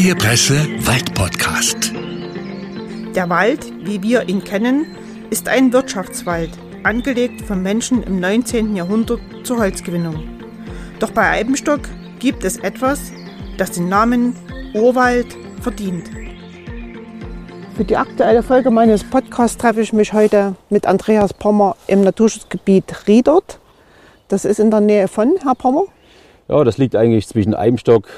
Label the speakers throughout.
Speaker 1: Freie Presse Waldpodcast.
Speaker 2: Der Wald, wie wir ihn kennen, ist ein Wirtschaftswald, angelegt von Menschen im 19. Jahrhundert zur Holzgewinnung. Doch bei Eibenstock gibt es etwas, das den Namen Urwald verdient. Für die aktuelle Folge meines Podcasts treffe ich mich heute mit Andreas Pommer im Naturschutzgebiet Riedert. Das ist in der Nähe von Herr Pommer.
Speaker 3: Ja, das liegt eigentlich zwischen Eibenstock,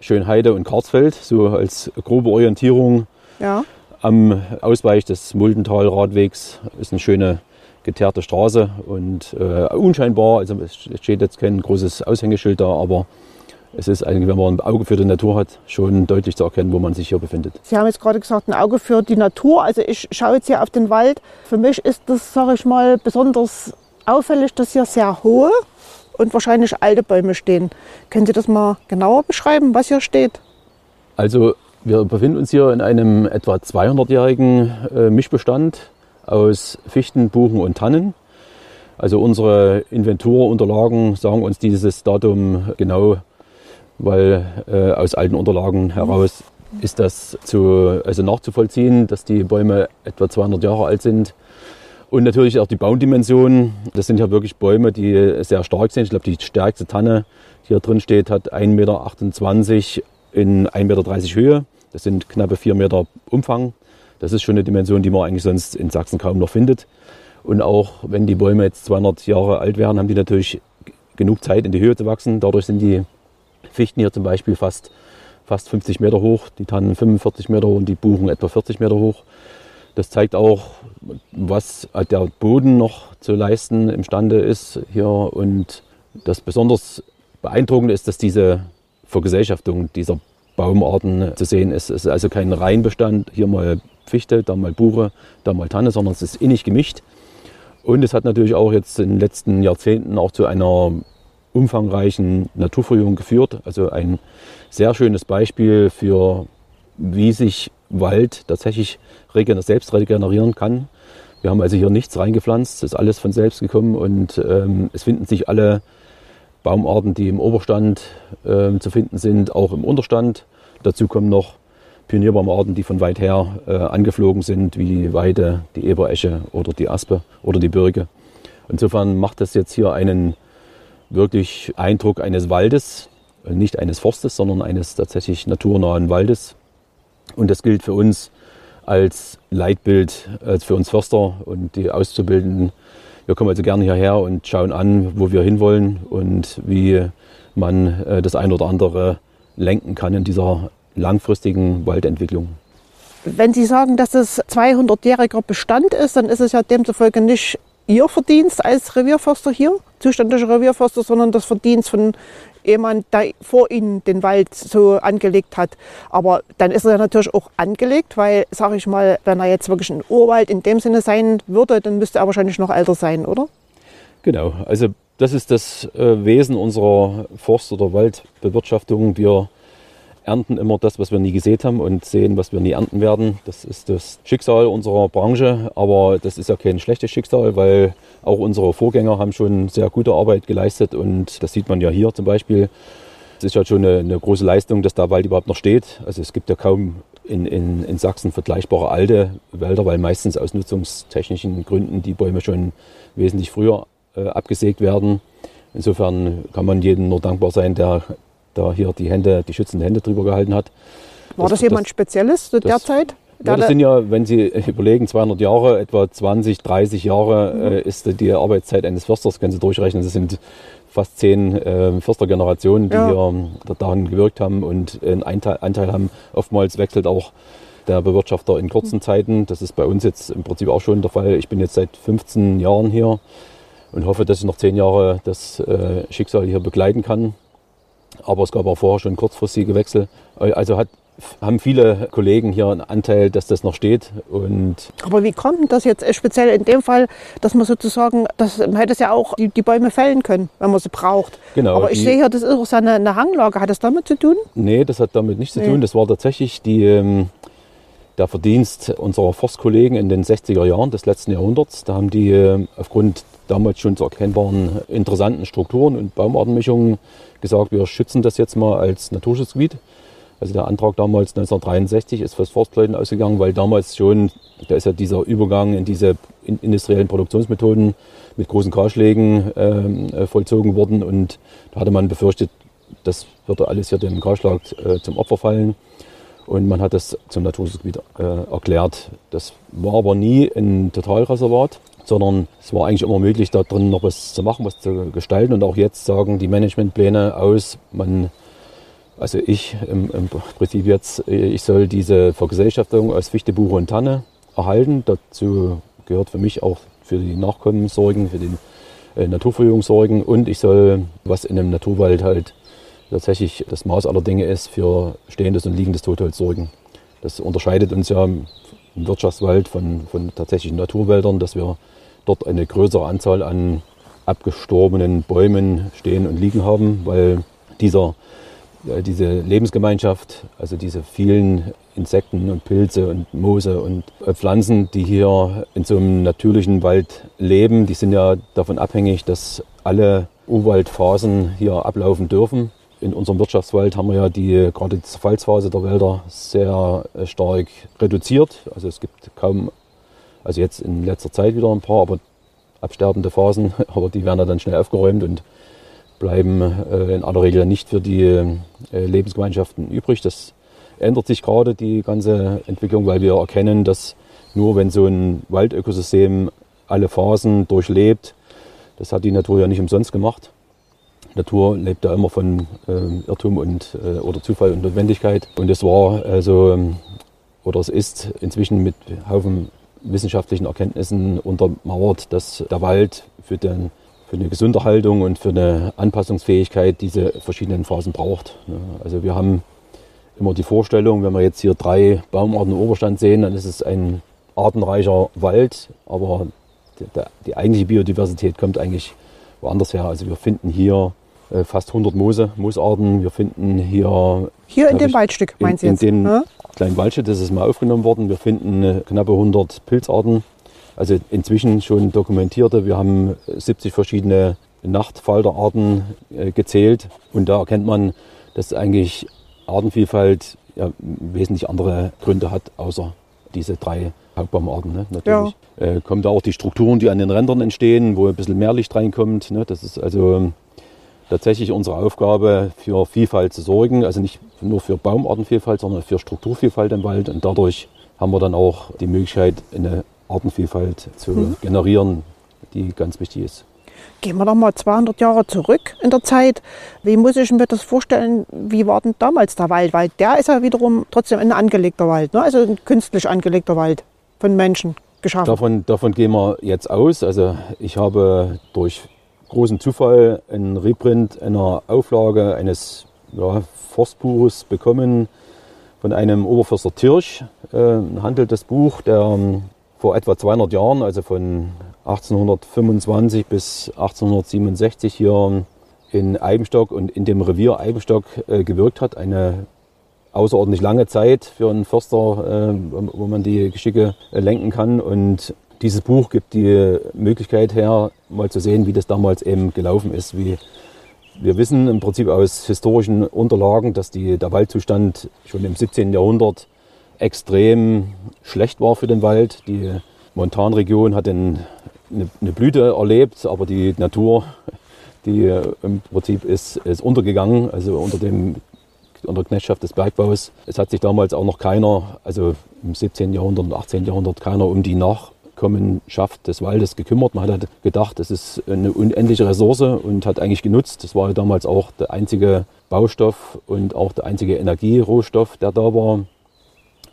Speaker 3: Schönheide und Karzfeld, so als grobe Orientierung.
Speaker 2: Ja.
Speaker 3: Am Ausweich des Muldental-Radwegs ist eine schöne geteerte Straße und äh, unscheinbar, also es steht jetzt kein großes Aushängeschild da, aber es ist eigentlich, wenn man ein Auge für die Natur hat, schon deutlich zu erkennen, wo man sich hier befindet.
Speaker 2: Sie haben jetzt gerade gesagt, ein Auge für die Natur. Also ich schaue jetzt hier auf den Wald. Für mich ist das, sage ich mal, besonders auffällig, dass hier sehr hohe und wahrscheinlich alte Bäume stehen. Können Sie das mal genauer beschreiben, was hier steht?
Speaker 3: Also wir befinden uns hier in einem etwa 200-jährigen äh, Mischbestand aus Fichten, Buchen und Tannen. Also unsere Inventurunterlagen sagen uns dieses Datum genau, weil äh, aus alten Unterlagen heraus ist das zu, also nachzuvollziehen, dass die Bäume etwa 200 Jahre alt sind. Und natürlich auch die Baumdimensionen. Das sind ja wirklich Bäume, die sehr stark sind. Ich glaube, die stärkste Tanne, die hier drin steht, hat 1,28 Meter in 1,30 Meter Höhe. Das sind knappe 4 Meter Umfang. Das ist schon eine Dimension, die man eigentlich sonst in Sachsen kaum noch findet. Und auch wenn die Bäume jetzt 200 Jahre alt werden, haben die natürlich genug Zeit in die Höhe zu wachsen. Dadurch sind die Fichten hier zum Beispiel fast, fast 50 Meter hoch, die Tannen 45 Meter hoch und die Buchen etwa 40 Meter hoch. Das zeigt auch, was der Boden noch zu leisten imstande ist hier. Und das besonders beeindruckende ist, dass diese Vergesellschaftung dieser Baumarten zu sehen ist. Es ist also kein Reihenbestand, hier mal Fichte, da mal Buche, da mal Tanne, sondern es ist innig gemischt. Und es hat natürlich auch jetzt in den letzten Jahrzehnten auch zu einer umfangreichen Naturverjüngung geführt. Also ein sehr schönes Beispiel für, wie sich Wald tatsächlich selbst regenerieren kann. Wir haben also hier nichts reingepflanzt, es ist alles von selbst gekommen und ähm, es finden sich alle Baumarten, die im Oberstand äh, zu finden sind, auch im Unterstand. Dazu kommen noch Pionierbaumarten, die von weit her äh, angeflogen sind, wie die Weide, die Eberesche oder die Aspe oder die Birke. Insofern macht das jetzt hier einen wirklich Eindruck eines Waldes, nicht eines Forstes, sondern eines tatsächlich naturnahen Waldes. Und das gilt für uns als Leitbild, als für uns Förster und die Auszubildenden. Wir kommen also gerne hierher und schauen an, wo wir hinwollen und wie man äh, das ein oder andere lenken kann in dieser langfristigen Waldentwicklung.
Speaker 2: Wenn Sie sagen, dass es 200-jähriger Bestand ist, dann ist es ja demzufolge nicht Ihr Verdienst als Revierförster hier, zuständiger Revierförster, sondern das Verdienst von jemand, der vor Ihnen den Wald so angelegt hat. Aber dann ist er natürlich auch angelegt, weil, sage ich mal, wenn er jetzt wirklich ein Urwald in dem Sinne sein würde, dann müsste er wahrscheinlich noch älter sein, oder?
Speaker 3: Genau, also das ist das äh, Wesen unserer Forst- oder Waldbewirtschaftung. Wir ernten immer das, was wir nie gesät haben und sehen, was wir nie ernten werden. Das ist das Schicksal unserer Branche, aber das ist ja kein schlechtes Schicksal, weil auch unsere Vorgänger haben schon sehr gute Arbeit geleistet und das sieht man ja hier zum Beispiel. Es ist ja schon eine, eine große Leistung, dass der Wald überhaupt noch steht. Also es gibt ja kaum in, in, in Sachsen vergleichbare alte Wälder, weil meistens aus nutzungstechnischen Gründen die Bäume schon wesentlich früher äh, abgesägt werden. Insofern kann man jedem nur dankbar sein, der da hier die Hände, die schützenden Hände drüber gehalten hat.
Speaker 2: War das, das jemand das, Spezielles zu der das, Zeit?
Speaker 3: Ja, das sind ja, wenn Sie überlegen, 200 Jahre, etwa 20, 30 Jahre mhm. äh, ist die Arbeitszeit eines Försters, können Sie durchrechnen. Das sind fast zehn äh, Förstergenerationen, die ja. hier daran gewirkt haben und einen Anteil, Anteil haben. Oftmals wechselt auch der Bewirtschafter in kurzen mhm. Zeiten. Das ist bei uns jetzt im Prinzip auch schon der Fall. Ich bin jetzt seit 15 Jahren hier und hoffe, dass ich noch zehn Jahre das äh, Schicksal hier begleiten kann. Aber es gab auch vorher schon kurzfristige Wechsel. Also hat, haben viele Kollegen hier einen Anteil, dass das noch steht. Und
Speaker 2: Aber wie kommt das jetzt speziell in dem Fall, dass man sozusagen, das, man hätte es ja auch die, die Bäume fällen können, wenn man sie braucht.
Speaker 3: Genau.
Speaker 2: Aber ich sehe hier, das ist auch so eine, eine, Hanglage. Hat das damit zu tun?
Speaker 3: Nee, das hat damit nichts nee. zu tun. Das war tatsächlich die, ähm, der Verdienst unserer Forstkollegen in den 60er Jahren des letzten Jahrhunderts. Da haben die äh, aufgrund damals schon zu erkennbaren interessanten Strukturen und Baumartenmischungen gesagt, wir schützen das jetzt mal als Naturschutzgebiet. Also der Antrag damals 1963 ist fürs Forstleuten ausgegangen, weil damals schon, da ist ja dieser Übergang in diese industriellen Produktionsmethoden mit großen Kahlschlägen äh, vollzogen worden und da hatte man befürchtet, das würde alles hier dem Kahlschlag äh, zum Opfer fallen. Und man hat das zum Naturschutzgebiet äh, erklärt. Das war aber nie ein Totalreservat, sondern es war eigentlich immer möglich, da drin noch was zu machen, was zu gestalten. Und auch jetzt sagen die Managementpläne aus, man, also ich im, im Prinzip jetzt, ich soll diese Vergesellschaftung aus Fichte, Buche und Tanne erhalten. Dazu gehört für mich auch für die Nachkommen sorgen, für die äh, Naturverjüngung sorgen und ich soll, was in einem Naturwald halt tatsächlich das Maß aller Dinge ist, für stehendes und liegendes Totholz sorgen. Das unterscheidet uns ja Wirtschaftswald von, von tatsächlichen Naturwäldern, dass wir dort eine größere Anzahl an abgestorbenen Bäumen stehen und liegen haben, weil dieser, diese Lebensgemeinschaft, also diese vielen Insekten und Pilze und Moose und äh, Pflanzen, die hier in so einem natürlichen Wald leben, die sind ja davon abhängig, dass alle Urwaldphasen hier ablaufen dürfen in unserem Wirtschaftswald haben wir ja die, gerade die Zerfallsphase der Wälder sehr äh, stark reduziert. Also es gibt kaum, also jetzt in letzter Zeit wieder ein paar, aber absterbende Phasen, aber die werden dann schnell aufgeräumt und bleiben äh, in aller Regel nicht für die äh, Lebensgemeinschaften übrig. Das ändert sich gerade die ganze Entwicklung, weil wir erkennen, dass nur wenn so ein Waldökosystem alle Phasen durchlebt, das hat die Natur ja nicht umsonst gemacht, Natur lebt ja immer von äh, Irrtum und, äh, oder Zufall und Notwendigkeit. Und es war also, ähm, oder es ist inzwischen mit Haufen wissenschaftlichen Erkenntnissen untermauert, dass der Wald für, den, für eine gesunde Haltung und für eine Anpassungsfähigkeit diese verschiedenen Phasen braucht. Also wir haben immer die Vorstellung, wenn wir jetzt hier drei Baumarten im Oberstand sehen, dann ist es ein artenreicher Wald, aber die, die eigentliche Biodiversität kommt eigentlich woanders her. Also wir finden hier äh, fast 100 Moose, Moosarten. Wir finden hier...
Speaker 2: Hier in dem Waldstück, meinst du
Speaker 3: jetzt? In dem ja? kleinen Waldstück, das ist mal aufgenommen worden. Wir finden äh, knappe 100 Pilzarten, also inzwischen schon dokumentierte. Wir haben 70 verschiedene Nachtfalterarten äh, gezählt und da erkennt man, dass eigentlich Artenvielfalt ja, wesentlich andere Gründe hat, außer diese drei Hauptbaumarten. Ne? Natürlich ja. äh, kommen da auch die Strukturen, die an den Rändern entstehen, wo ein bisschen mehr Licht reinkommt. Ne? Das ist also tatsächlich unsere Aufgabe, für Vielfalt zu sorgen. Also nicht nur für Baumartenvielfalt, sondern für Strukturvielfalt im Wald. Und dadurch haben wir dann auch die Möglichkeit, eine Artenvielfalt zu mhm. generieren, die ganz wichtig ist.
Speaker 2: Gehen wir doch mal 200 Jahre zurück in der Zeit. Wie muss ich mir das vorstellen? Wie war denn damals der Wald? Weil der ist ja wiederum trotzdem ein angelegter Wald, ne? also ein künstlich angelegter Wald von Menschen geschaffen.
Speaker 3: Davon, davon gehen wir jetzt aus. Also ich habe durch großen Zufall einen Reprint einer Auflage eines ja, Forstbuches bekommen von einem Oberförster Tirsch. Äh, handelt das Buch, der ähm, vor etwa 200 Jahren, also von 1825 bis 1867 hier in Eibenstock und in dem Revier Eibenstock äh, gewirkt hat. Eine außerordentlich lange Zeit für einen Förster, äh, wo man die Geschicke äh, lenken kann. Und dieses Buch gibt die Möglichkeit her, mal zu sehen, wie das damals eben gelaufen ist. Wie wir wissen im Prinzip aus historischen Unterlagen, dass die, der Waldzustand schon im 17. Jahrhundert extrem schlecht war für den Wald. Die Montanregion hat eine, eine Blüte erlebt, aber die Natur, die im Prinzip ist, ist untergegangen, also unter dem unter Knechtschaft des Bergbaus. Es hat sich damals auch noch keiner, also im 17. Jahrhundert und 18. Jahrhundert, keiner um die nach Nachkommenschaft des Waldes gekümmert. Man hat gedacht, das ist eine unendliche Ressource und hat eigentlich genutzt. Das war ja damals auch der einzige Baustoff und auch der einzige Energierohstoff, der da war.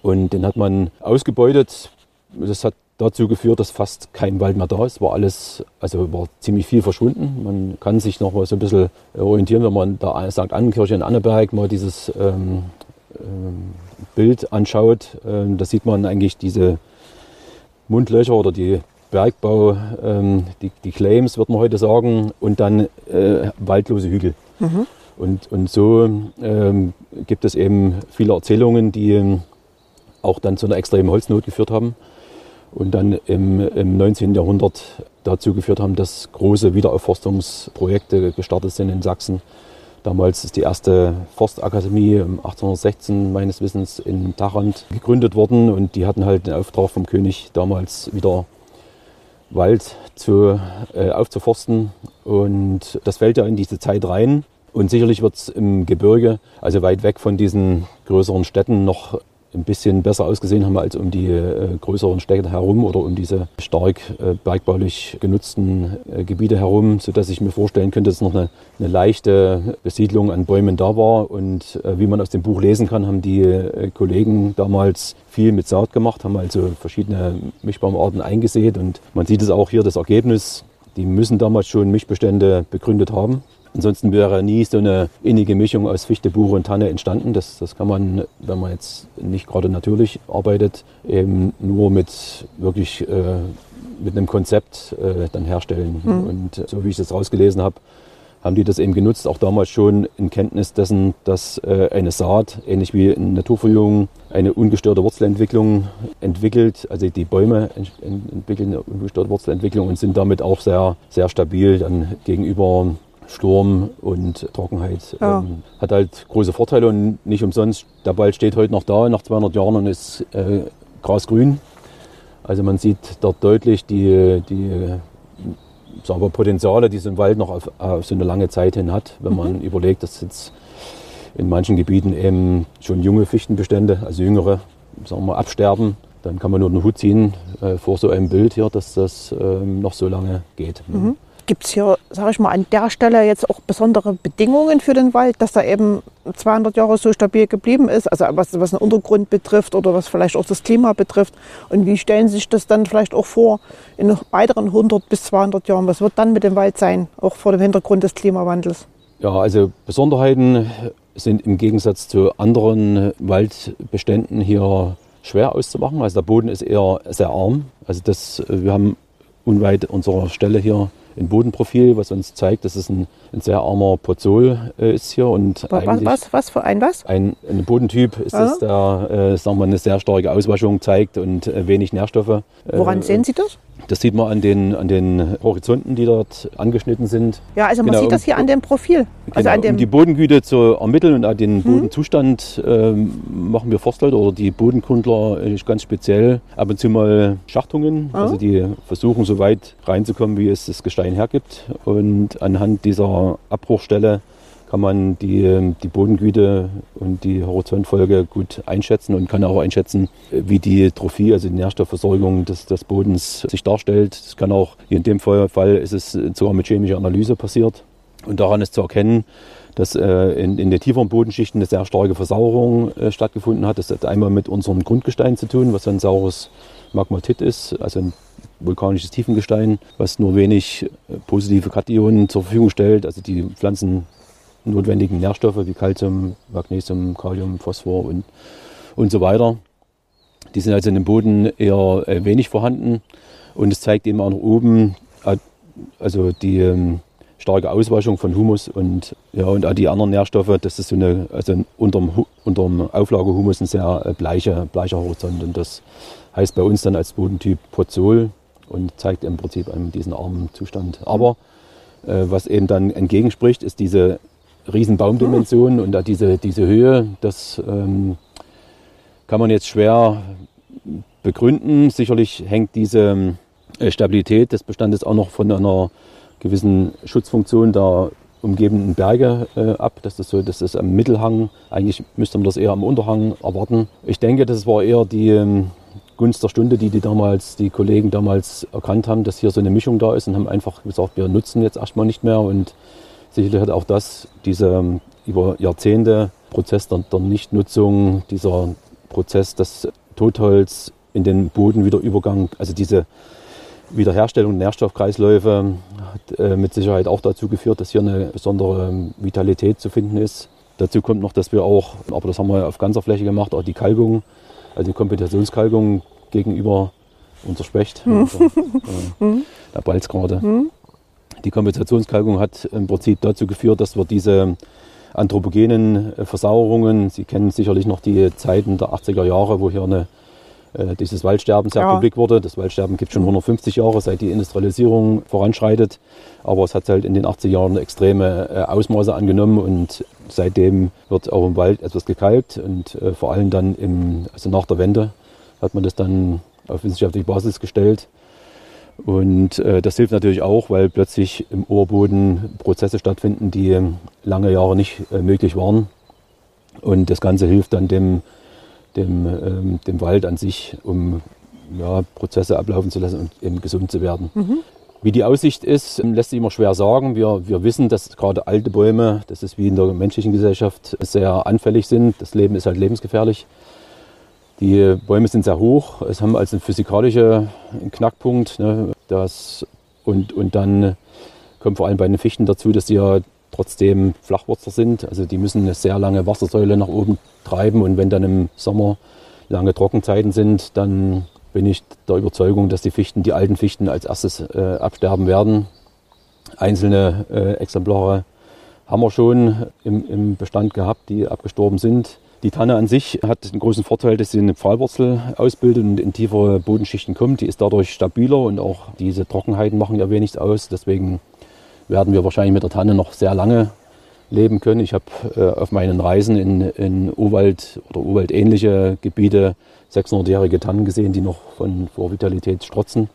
Speaker 3: Und den hat man ausgebeutet. Das hat dazu geführt, dass fast kein Wald mehr da ist. War alles, also war ziemlich viel verschwunden. Man kann sich noch mal so ein bisschen orientieren, wenn man da St. Annenkirche in Anneberg mal dieses ähm, ähm, Bild anschaut. Ähm, da sieht man eigentlich diese Mundlöcher oder die Bergbau, ähm, die, die, Claims, wird man heute sagen, und dann äh, waldlose Hügel. Mhm. Und, und so ähm, gibt es eben viele Erzählungen, die ähm, auch dann zu einer extremen Holznot geführt haben und dann im, im 19. Jahrhundert dazu geführt haben, dass große Wiederaufforstungsprojekte gestartet sind in Sachsen. Damals ist die erste Forstakademie 1816 meines Wissens in Tachand gegründet worden und die hatten halt den Auftrag vom König damals wieder Wald zu, äh, aufzuforsten und das fällt ja in diese Zeit rein. Und sicherlich wird es im Gebirge, also weit weg von diesen größeren Städten, noch ein bisschen besser ausgesehen haben als um die äh, größeren Städte herum oder um diese stark äh, bergbaulich genutzten äh, Gebiete herum, sodass ich mir vorstellen könnte, dass noch eine, eine leichte Besiedlung an Bäumen da war. Und äh, wie man aus dem Buch lesen kann, haben die äh, Kollegen damals viel mit Saat gemacht, haben also verschiedene Mischbaumarten eingesät. Und man sieht es auch hier, das Ergebnis. Die müssen damals schon Mischbestände begründet haben. Ansonsten wäre nie so eine innige Mischung aus Fichte, Buche und Tanne entstanden. Das, das kann man, wenn man jetzt nicht gerade natürlich arbeitet, eben nur mit wirklich äh, mit einem Konzept äh, dann herstellen. Mhm. Und so wie ich das rausgelesen habe, haben die das eben genutzt, auch damals schon in Kenntnis dessen, dass äh, eine Saat, ähnlich wie in Naturverjüngung, eine ungestörte Wurzelentwicklung entwickelt. Also die Bäume entwickeln eine ungestörte Wurzelentwicklung und sind damit auch sehr, sehr stabil dann gegenüber Sturm und Trockenheit. Ja. Ähm, hat halt große Vorteile und nicht umsonst. Der Wald steht heute noch da, nach 200 Jahren und ist äh, grasgrün. Also man sieht dort deutlich die, die sagen wir, Potenziale, die so ein Wald noch auf, auf so eine lange Zeit hin hat, wenn mhm. man überlegt, dass jetzt in manchen Gebieten eben schon junge Fichtenbestände, also jüngere, sagen wir, absterben. Dann kann man nur den Hut ziehen äh, vor so einem Bild hier, dass das ähm, noch so lange geht.
Speaker 2: Mhm. Gibt es hier, sage ich mal, an der Stelle jetzt auch besondere Bedingungen für den Wald, dass er eben 200 Jahre so stabil geblieben ist? Also was, was den Untergrund betrifft oder was vielleicht auch das Klima betrifft. Und wie stellen Sie sich das dann vielleicht auch vor in weiteren 100 bis 200 Jahren? Was wird dann mit dem Wald sein, auch vor dem Hintergrund des Klimawandels?
Speaker 3: Ja, also Besonderheiten sind im Gegensatz zu anderen Waldbeständen hier schwer auszumachen. Also der Boden ist eher sehr arm. Also das, wir haben unweit unserer Stelle hier ein Bodenprofil, was uns zeigt, dass es ein, ein sehr armer Pozol äh, ist hier. Und
Speaker 2: was, was, was für ein was?
Speaker 3: Ein, ein Bodentyp ist es, der äh, sagen wir, eine sehr starke Auswaschung zeigt und äh, wenig Nährstoffe.
Speaker 2: Woran äh, sehen Sie das?
Speaker 3: Das sieht man an den, an den Horizonten, die dort angeschnitten sind.
Speaker 2: Ja, also man genau, sieht das hier an dem Profil.
Speaker 3: Also genau,
Speaker 2: an dem
Speaker 3: um die Bodengüte zu ermitteln und auch den hm. Bodenzustand äh, machen wir Forstleute oder die Bodenkundler äh, ganz speziell ab und zu mal Schachtungen. Oh. Also die versuchen so weit reinzukommen, wie es das Gestein hergibt. Und anhand dieser Abbruchstelle kann man die, die Bodengüte und die Horizontfolge gut einschätzen und kann auch einschätzen, wie die Trophie, also die Nährstoffversorgung des, des Bodens sich darstellt. Das kann auch, in dem Fall ist es sogar mit chemischer Analyse passiert. Und daran ist zu erkennen, dass äh, in, in den tieferen Bodenschichten eine sehr starke Versauerung äh, stattgefunden hat. Das hat einmal mit unserem Grundgestein zu tun, was ein saures Magmatit ist, also ein vulkanisches Tiefengestein, was nur wenig äh, positive Kationen zur Verfügung stellt. Also die Pflanzen notwendigen Nährstoffe wie Calcium, Magnesium, Kalium, Phosphor und, und so weiter. Die sind also in dem Boden eher äh, wenig vorhanden. Und es zeigt eben auch nach oben, äh, also die ähm, starke Auswaschung von Humus und, ja, und auch die anderen Nährstoffe. Das ist so eine, also unterm, unterm Auflagehumus ein sehr bleicher, bleicher Horizont. Und das heißt bei uns dann als Bodentyp Pozol und zeigt im Prinzip einen diesen armen Zustand. Aber äh, was eben dann entgegenspricht, ist diese Riesenbaumdimensionen und da diese, diese Höhe, das ähm, kann man jetzt schwer begründen. Sicherlich hängt diese äh, Stabilität des Bestandes auch noch von einer gewissen Schutzfunktion der umgebenden Berge äh, ab. Das ist so, das ist am Mittelhang. Eigentlich müsste man das eher am Unterhang erwarten. Ich denke, das war eher die ähm, Gunst der Stunde, die die damals, die Kollegen damals erkannt haben, dass hier so eine Mischung da ist und haben einfach gesagt, wir nutzen jetzt erstmal nicht mehr und Sicherlich hat auch das, dieser ähm, über Jahrzehnte Prozess der, der Nichtnutzung, dieser Prozess, das Totholz in den Boden wieder Übergang, also diese Wiederherstellung der Nährstoffkreisläufe hat äh, mit Sicherheit auch dazu geführt, dass hier eine besondere ähm, Vitalität zu finden ist. Dazu kommt noch, dass wir auch, aber das haben wir auf ganzer Fläche gemacht, auch die Kalkung, also die Kompetitionskalkung gegenüber unser Specht, hm. unser, äh, der Balzgrade. Hm. Die Kompensationskalkung hat im Prinzip dazu geführt, dass wir diese anthropogenen äh, Versauerungen, Sie kennen sicherlich noch die Zeiten der 80er Jahre, wo hier eine dieses Waldsterben sehr
Speaker 2: Ja.
Speaker 3: publik wurde. Das Waldsterben gibt schon 150 Jahre, seit die Industrialisierung voranschreitet. Aber es hat halt in den 80er Jahren extreme äh, Ausmaße angenommen und seitdem wird auch im Wald etwas gekalkt und äh, vor allem dann im, also nach der Wende hat man das dann auf wissenschaftliche Basis gestellt. Und äh, das hilft natürlich auch, weil plötzlich im Oberboden Prozesse stattfinden, die lange Jahre nicht äh, möglich waren. Und das Ganze hilft dann dem, dem, ähm, dem Wald an sich, um ja, Prozesse ablaufen zu lassen und eben gesund zu werden. Wie die Aussicht ist, ähm, lässt sich immer schwer sagen. Wir, wir wissen, dass gerade alte Bäume, das ist wie in der menschlichen Gesellschaft, sehr anfällig sind. Das Leben ist halt lebensgefährlich. Die Bäume sind sehr hoch. Es haben also einen physikalischen Knackpunkt. Ne, das, und, und dann kommt vor allem bei den Fichten dazu, dass die ja trotzdem Flachwurzler sind. Also die müssen eine sehr lange Wassersäule nach oben treiben. Und wenn dann im Sommer lange Trockenzeiten sind, dann bin ich der Überzeugung, dass die Fichten, die alten Fichten als erstes äh, absterben werden. Einzelne äh, Exemplare haben wir schon im, im Bestand gehabt, die abgestorben sind. Die Tanne an sich hat den großen Vorteil, dass sie eine Pfahlwurzel ausbildet und in tiefere Bodenschichten kommt. Die ist dadurch stabiler und auch diese Trockenheiten machen ja wenig aus. Deswegen werden wir wahrscheinlich mit der Tanne noch sehr lange leben können. Ich habe äh, auf meinen Reisen in, in Urwald oder Urwaldähnliche Gebiete 600-jährige Tannen gesehen, die noch von vor Vitalität strotzen.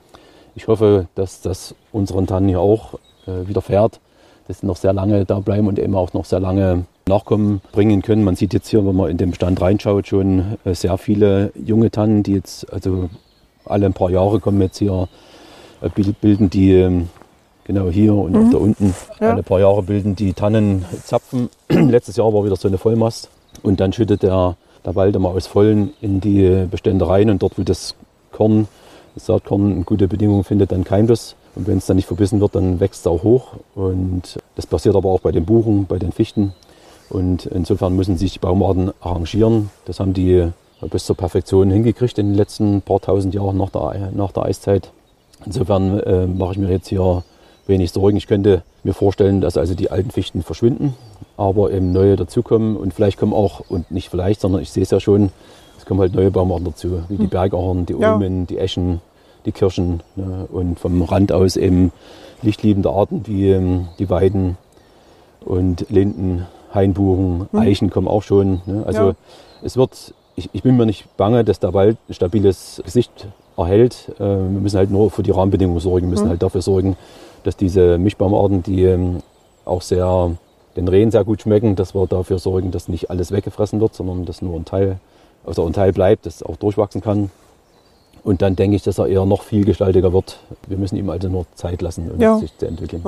Speaker 3: Ich hoffe, dass das unseren Tannen hier auch äh, widerfährt, dass sie noch sehr lange da bleiben und eben auch noch sehr lange Nachkommen bringen können. Man sieht jetzt hier, wenn man in den Bestand reinschaut, schon äh, sehr viele junge Tannen, die jetzt also alle ein paar Jahre kommen jetzt hier, äh, bil- bilden die ähm, genau hier und auch da unten
Speaker 2: Ja.
Speaker 3: alle paar Jahre bilden die Tannen Zapfen. Letztes Jahr war wieder so eine Vollmast und dann schüttet der, der Wald immer aus Vollen in die Bestände rein und dort, wo das Korn, das Saatkorn gute Bedingungen findet, dann keimt es. Und wenn es dann nicht verbissen wird, dann wächst es auch hoch. Und das passiert aber auch bei den Buchen, bei den Fichten. Und insofern müssen sich die Baumarten arrangieren. Das haben die bis zur Perfektion hingekriegt in den letzten paar tausend Jahren nach der, nach der Eiszeit. Insofern äh, mache ich mir jetzt hier wenig Sorgen. Ich könnte mir vorstellen, dass also die alten Fichten verschwinden, aber eben neue dazukommen. Und vielleicht kommen auch, und nicht vielleicht, sondern ich sehe es ja schon, es kommen halt neue Baumarten dazu, wie die Bergahorn, die
Speaker 2: Ja.
Speaker 3: Ulmen, die Eschen, die Kirschen. Ne? Und vom Rand aus eben lichtliebende Arten wie ähm, die Weiden und Linden, Hainbuchen, Eichen kommen auch schon. Ne? Also
Speaker 2: Ja.
Speaker 3: es wird, ich, ich bin mir nicht bange, dass der Wald ein stabiles Gesicht erhält. Äh, wir müssen halt nur für die Rahmenbedingungen sorgen. Wir müssen halt dafür sorgen, dass diese Mischbaumarten, die ähm, auch sehr den Rehen sehr gut schmecken, dass wir dafür sorgen, dass nicht alles weggefressen wird, sondern dass nur ein Teil, also ein Teil bleibt, das auch durchwachsen kann. Und dann denke ich, dass er eher noch vielgestaltiger wird. Wir müssen ihm also nur Zeit lassen, um
Speaker 2: Ja.
Speaker 3: sich zu entwickeln.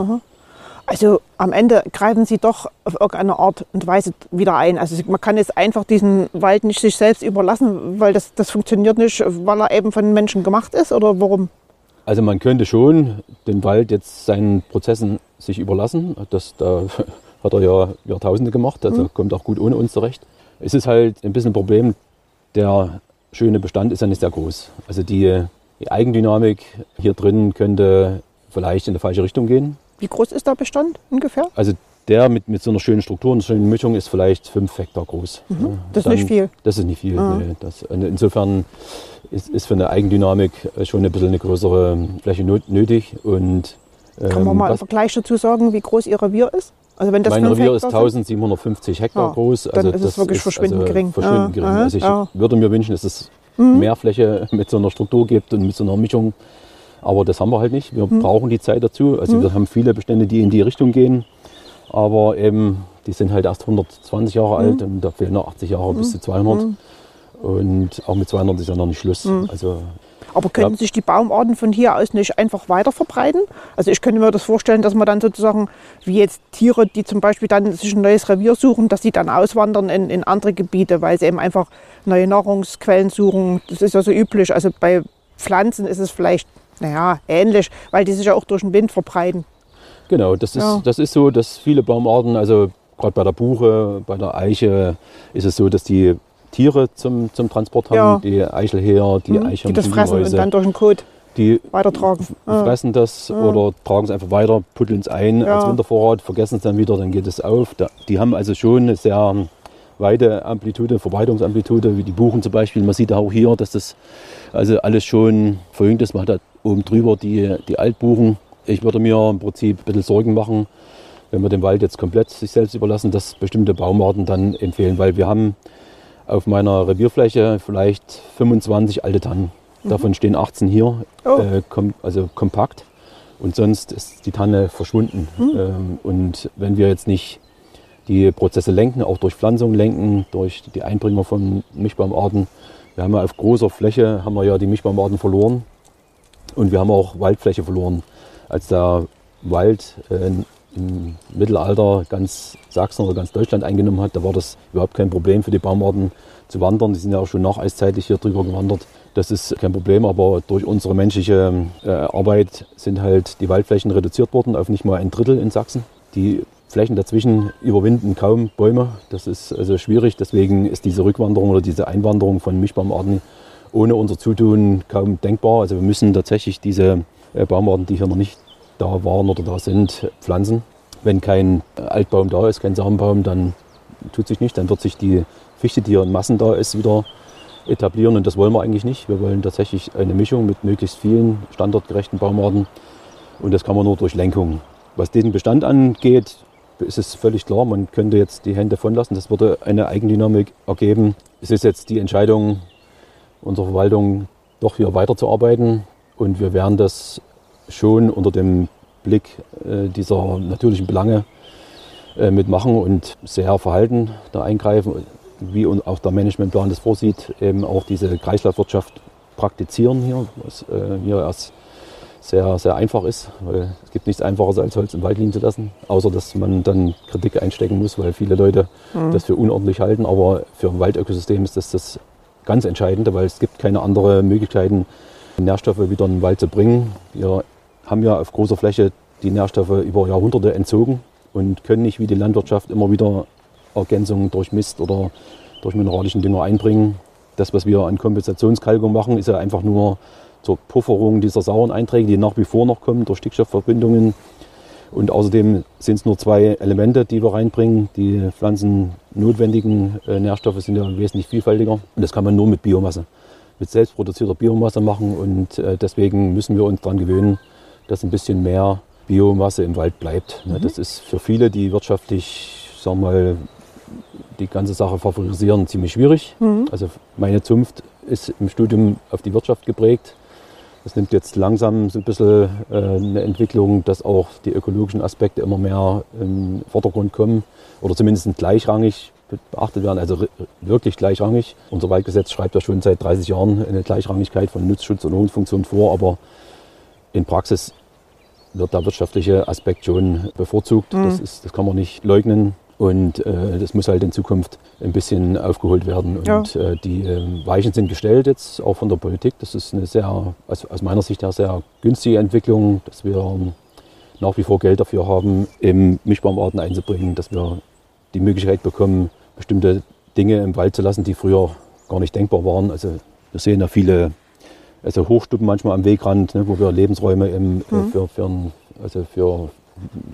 Speaker 2: Also am Ende greifen sie doch auf irgendeine Art und Weise wieder ein. Also man kann jetzt einfach diesen Wald nicht sich selbst überlassen, weil das, das funktioniert nicht, weil er eben von Menschen gemacht ist oder warum?
Speaker 3: Also man könnte schon den Wald jetzt seinen Prozessen sich überlassen. Das, da hat er ja Jahrtausende gemacht, also kommt auch gut ohne uns zurecht. Es ist halt ein bisschen ein Problem, der schöne Bestand ist ja nicht sehr groß. Also die, die Eigendynamik hier drin könnte vielleicht in eine falsche Richtung gehen.
Speaker 2: Wie groß ist der Bestand ungefähr?
Speaker 3: Also der mit, mit so einer schönen Struktur und schönen Mischung ist vielleicht fünf Hektar groß. Ja,
Speaker 2: Mhm. Das ist nicht viel.
Speaker 3: Das ist nicht viel.
Speaker 2: Ah.
Speaker 3: Nee. Das, insofern ist, ist für eine Eigendynamik schon ein bisschen eine größere Fläche nötig. Und,
Speaker 2: Kann man
Speaker 3: ähm,
Speaker 2: mal im Vergleich dazu sagen, wie groß Ihr Revier ist? Also wenn das
Speaker 3: mein
Speaker 2: fünf
Speaker 3: Revier ist
Speaker 2: Hektar sind?
Speaker 3: 1750 Hektar
Speaker 2: Ja,
Speaker 3: groß.
Speaker 2: dann ist es wirklich verschwindend
Speaker 3: also
Speaker 2: gering.
Speaker 3: Verschwindend
Speaker 2: Ja,
Speaker 3: gering.
Speaker 2: aha,
Speaker 3: Also ich
Speaker 2: ja. Mhm.
Speaker 3: würde mir wünschen, dass es mehr Fläche mit so einer Struktur gibt und mit so einer Mischung. Aber das haben wir halt nicht. Wir
Speaker 2: Mhm.
Speaker 3: brauchen die Zeit dazu. Also wir haben viele Bestände, die in die Richtung gehen. Aber eben, die sind halt erst 120
Speaker 2: Mhm.
Speaker 3: Jahre alt und da fehlen noch 80 Jahre bis zu 200. Und auch mit 200 ist ja noch nicht Schluss.
Speaker 2: Mhm.
Speaker 3: Also
Speaker 2: Aber können
Speaker 3: Ja.
Speaker 2: sich die Baumarten von hier aus nicht einfach weiter verbreiten? Also ich könnte mir das vorstellen, dass man dann sozusagen, wie jetzt Tiere, die zum Beispiel dann sich ein neues Revier suchen, dass sie dann auswandern in, in andere Gebiete, weil sie eben einfach neue Nahrungsquellen suchen. Das ist ja so üblich. Also bei Pflanzen ist es vielleicht, naja, ähnlich, weil die sich ja auch durch den Wind verbreiten.
Speaker 3: Genau, das ist,
Speaker 2: Ja.
Speaker 3: das ist so, dass viele Baumarten, also gerade bei der Buche, bei der Eiche, ist es so, dass die Tiere zum, zum Transport haben,
Speaker 2: Ja.
Speaker 3: die Eichelheer, die
Speaker 2: Mhm,
Speaker 3: Eichhörnchen,
Speaker 2: die das fressen und dann durch den Kot
Speaker 3: die
Speaker 2: weitertragen. Ja.
Speaker 3: fressen das oder tragen es einfach weiter, putteln es ein
Speaker 2: Ja.
Speaker 3: als Wintervorrat, vergessen es dann wieder, dann geht es auf. Die haben also schon eine sehr Weideamplitude, Verbreitungsamplitude, wie die Buchen zum Beispiel. Man sieht auch hier, dass das also alles schon verjüngt ist. Man hat da oben drüber die, die Altbuchen. Ich würde mir im Prinzip ein bisschen Sorgen machen, wenn wir den Wald jetzt komplett sich selbst überlassen, dass bestimmte Baumarten dann empfehlen, weil wir haben auf meiner Revierfläche vielleicht 25 alte Tannen. Mhm. Davon stehen 18 hier, oh. äh, kom also kompakt. Und sonst ist die Tanne verschwunden. Mhm. Ähm, und wenn wir jetzt nicht die Prozesse lenken, auch durch Pflanzung lenken, durch die Einbringer von Mischbaumarten. Wir haben ja auf großer Fläche haben wir ja die Mischbaumarten verloren und wir haben auch Waldfläche verloren. Als der Wald äh, im Mittelalter ganz Sachsen oder ganz Deutschland eingenommen hat, da war das überhaupt kein Problem für die Baumarten zu wandern. Die sind ja auch schon nacheiszeitig hier drüber gewandert. Das ist kein Problem, aber durch unsere menschliche äh, Arbeit sind halt die Waldflächen reduziert worden auf nicht mal ein Drittel in Sachsen. Die Flächen dazwischen überwinden kaum Bäume. Das ist also schwierig. Deswegen ist diese Rückwanderung oder diese Einwanderung von Mischbaumarten ohne unser Zutun kaum denkbar. Also wir müssen tatsächlich diese Baumarten, die hier noch nicht da waren oder da sind, pflanzen. Wenn kein Altbaum da ist, kein Samenbaum, dann tut sich nicht. Dann wird sich die Fichte, die hier in Massen da ist, wieder etablieren und das wollen wir eigentlich nicht. Wir wollen tatsächlich eine Mischung mit möglichst vielen standortgerechten Baumarten und das kann man nur durch Lenkung. Was diesen Bestand angeht, ist es völlig klar, man könnte jetzt die Hände von lassen. Das würde eine Eigendynamik ergeben. Es ist jetzt die Entscheidung unserer Verwaltung, doch hier weiterzuarbeiten. Und wir werden das schon unter dem Blick äh, dieser natürlichen Belange äh, mitmachen und sehr verhalten da eingreifen, wie auch der Managementplan das vorsieht, eben auch diese Kreislaufwirtschaft praktizieren hier, was äh, hier erst sehr, sehr einfach ist, weil es gibt nichts Einfaches, als Holz im Wald liegen zu lassen, außer dass man dann Kritik einstecken muss, weil viele Leute mhm. das für unordentlich halten. Aber für ein Waldökosystem ist das das ganz Entscheidende, weil es gibt keine anderen Möglichkeiten, Nährstoffe wieder in den Wald zu bringen. Wir haben ja auf großer Fläche die Nährstoffe über Jahrhunderte entzogen und können nicht wie die Landwirtschaft immer wieder Ergänzungen durch Mist oder durch mineralischen Dünger einbringen. Das, was wir an Kompensationskalkung machen, ist ja einfach nur zur Pufferung dieser sauren Einträge, die nach wie vor noch kommen durch Stickstoffverbindungen. Und außerdem sind es nur zwei Elemente, die wir reinbringen. Die pflanzennotwendigen äh, Nährstoffe sind ja wesentlich vielfältiger. Und das kann man nur mit Biomasse, mit selbstproduzierter Biomasse machen. Und äh, deswegen müssen wir uns daran gewöhnen, dass ein bisschen mehr Biomasse im Wald bleibt. Mhm. Das ist für viele, die wirtschaftlich, sagen wir mal, die ganze Sache favorisieren, ziemlich schwierig. Mhm. Also meine Zunft ist im Studium auf die Wirtschaft geprägt. Es nimmt jetzt langsam so ein bisschen äh, eine Entwicklung, dass auch die ökologischen Aspekte immer mehr in den Vordergrund kommen oder zumindest gleichrangig beachtet werden, also wirklich gleichrangig. Unser Waldgesetz schreibt ja schon seit 30 Jahren eine Gleichrangigkeit von Nutzschutz und Wohnfunktion vor, aber in Praxis wird der wirtschaftliche Aspekt schon bevorzugt. Mhm. Das, ist, das kann man nicht leugnen. Und äh, das muss halt in Zukunft ein bisschen aufgeholt werden. Und ja. äh, die äh, Weichen sind gestellt jetzt, auch von der Politik. Das ist eine sehr, also aus meiner Sicht eine sehr günstige Entwicklung, dass wir nach wie vor Geld dafür haben, im Mischbaumarten einzubringen, dass wir die Möglichkeit bekommen, bestimmte Dinge im Wald zu lassen, die früher gar nicht denkbar waren. Also wir sehen ja viele also Hochstuppen manchmal am Wegrand, ne, wo wir Lebensräume im, äh, mhm. für, für, also für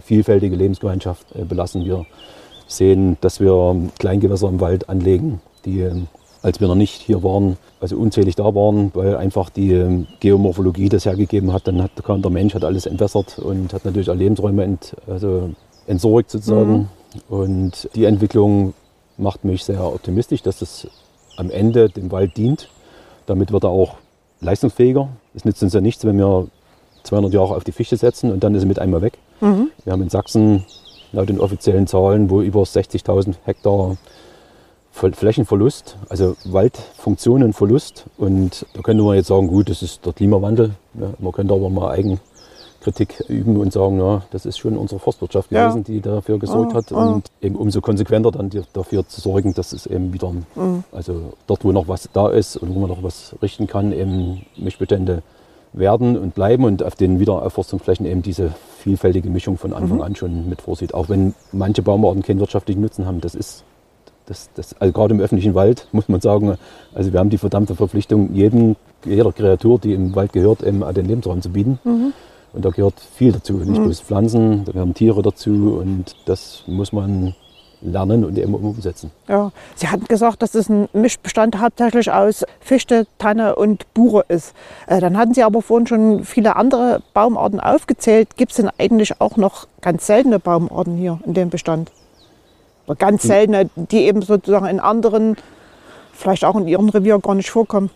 Speaker 3: vielfältige Lebensgemeinschaft äh, belassen. Wir sehen, dass wir Kleingewässer im Wald anlegen, die, ähm, als wir noch nicht hier waren, also unzählig da waren, weil einfach die ähm, Geomorphologie das hergegeben hat. Dann hat, kam der Mensch, hat alles entwässert und hat natürlich auch Lebensräume ent, also entsorgt sozusagen. Mhm. Und die Entwicklung macht mich sehr optimistisch, dass es am Ende dem Wald dient. Damit wird er auch leistungsfähiger. Es nützt uns ja nichts, wenn wir 200 Jahre auf die Fichte setzen und dann ist er mit einmal weg. Mhm. Wir haben in Sachsen laut den offiziellen Zahlen wohl über 60.000 Hektar Flächenverlust, also Waldfunktionenverlust. Und da könnte man jetzt sagen, gut, das ist der Klimawandel. Ja, man könnte aber mal Eigenkritik üben und sagen, ja, das ist schon unsere Forstwirtschaft gewesen, ja. die dafür gesorgt ah, hat. Ah. Und eben umso konsequenter dann dafür zu sorgen, dass es eben wieder, mhm. also dort, wo noch was da ist und wo man noch was richten kann, eben Mischbestände werden und bleiben und auf den Wiederaufforstungsflächen eben diese vielfältige Mischung von Anfang mhm. an schon mit vorsieht. Auch wenn manche Baumarten keinen wirtschaftlichen Nutzen haben, das ist, das, das, also gerade im öffentlichen Wald muss man sagen, also wir haben die verdammte Verpflichtung, jedem, jeder Kreatur, die im Wald gehört, eben den Lebensraum zu bieten. Mhm. Und da gehört viel dazu, nicht mhm. bloß Pflanzen, da gehören Tiere dazu und das muss man lernen und eben umsetzen.
Speaker 2: Ja, Sie hatten gesagt, dass es ein Mischbestand hauptsächlich aus Fichte, Tanne und Buche ist. Äh, dann hatten Sie aber vorhin schon viele andere Baumarten aufgezählt. Gibt es denn eigentlich auch noch ganz seltene Baumarten hier in dem Bestand? Oder ganz seltene, die eben sozusagen in anderen, vielleicht auch in Ihrem Revier gar nicht vorkommen?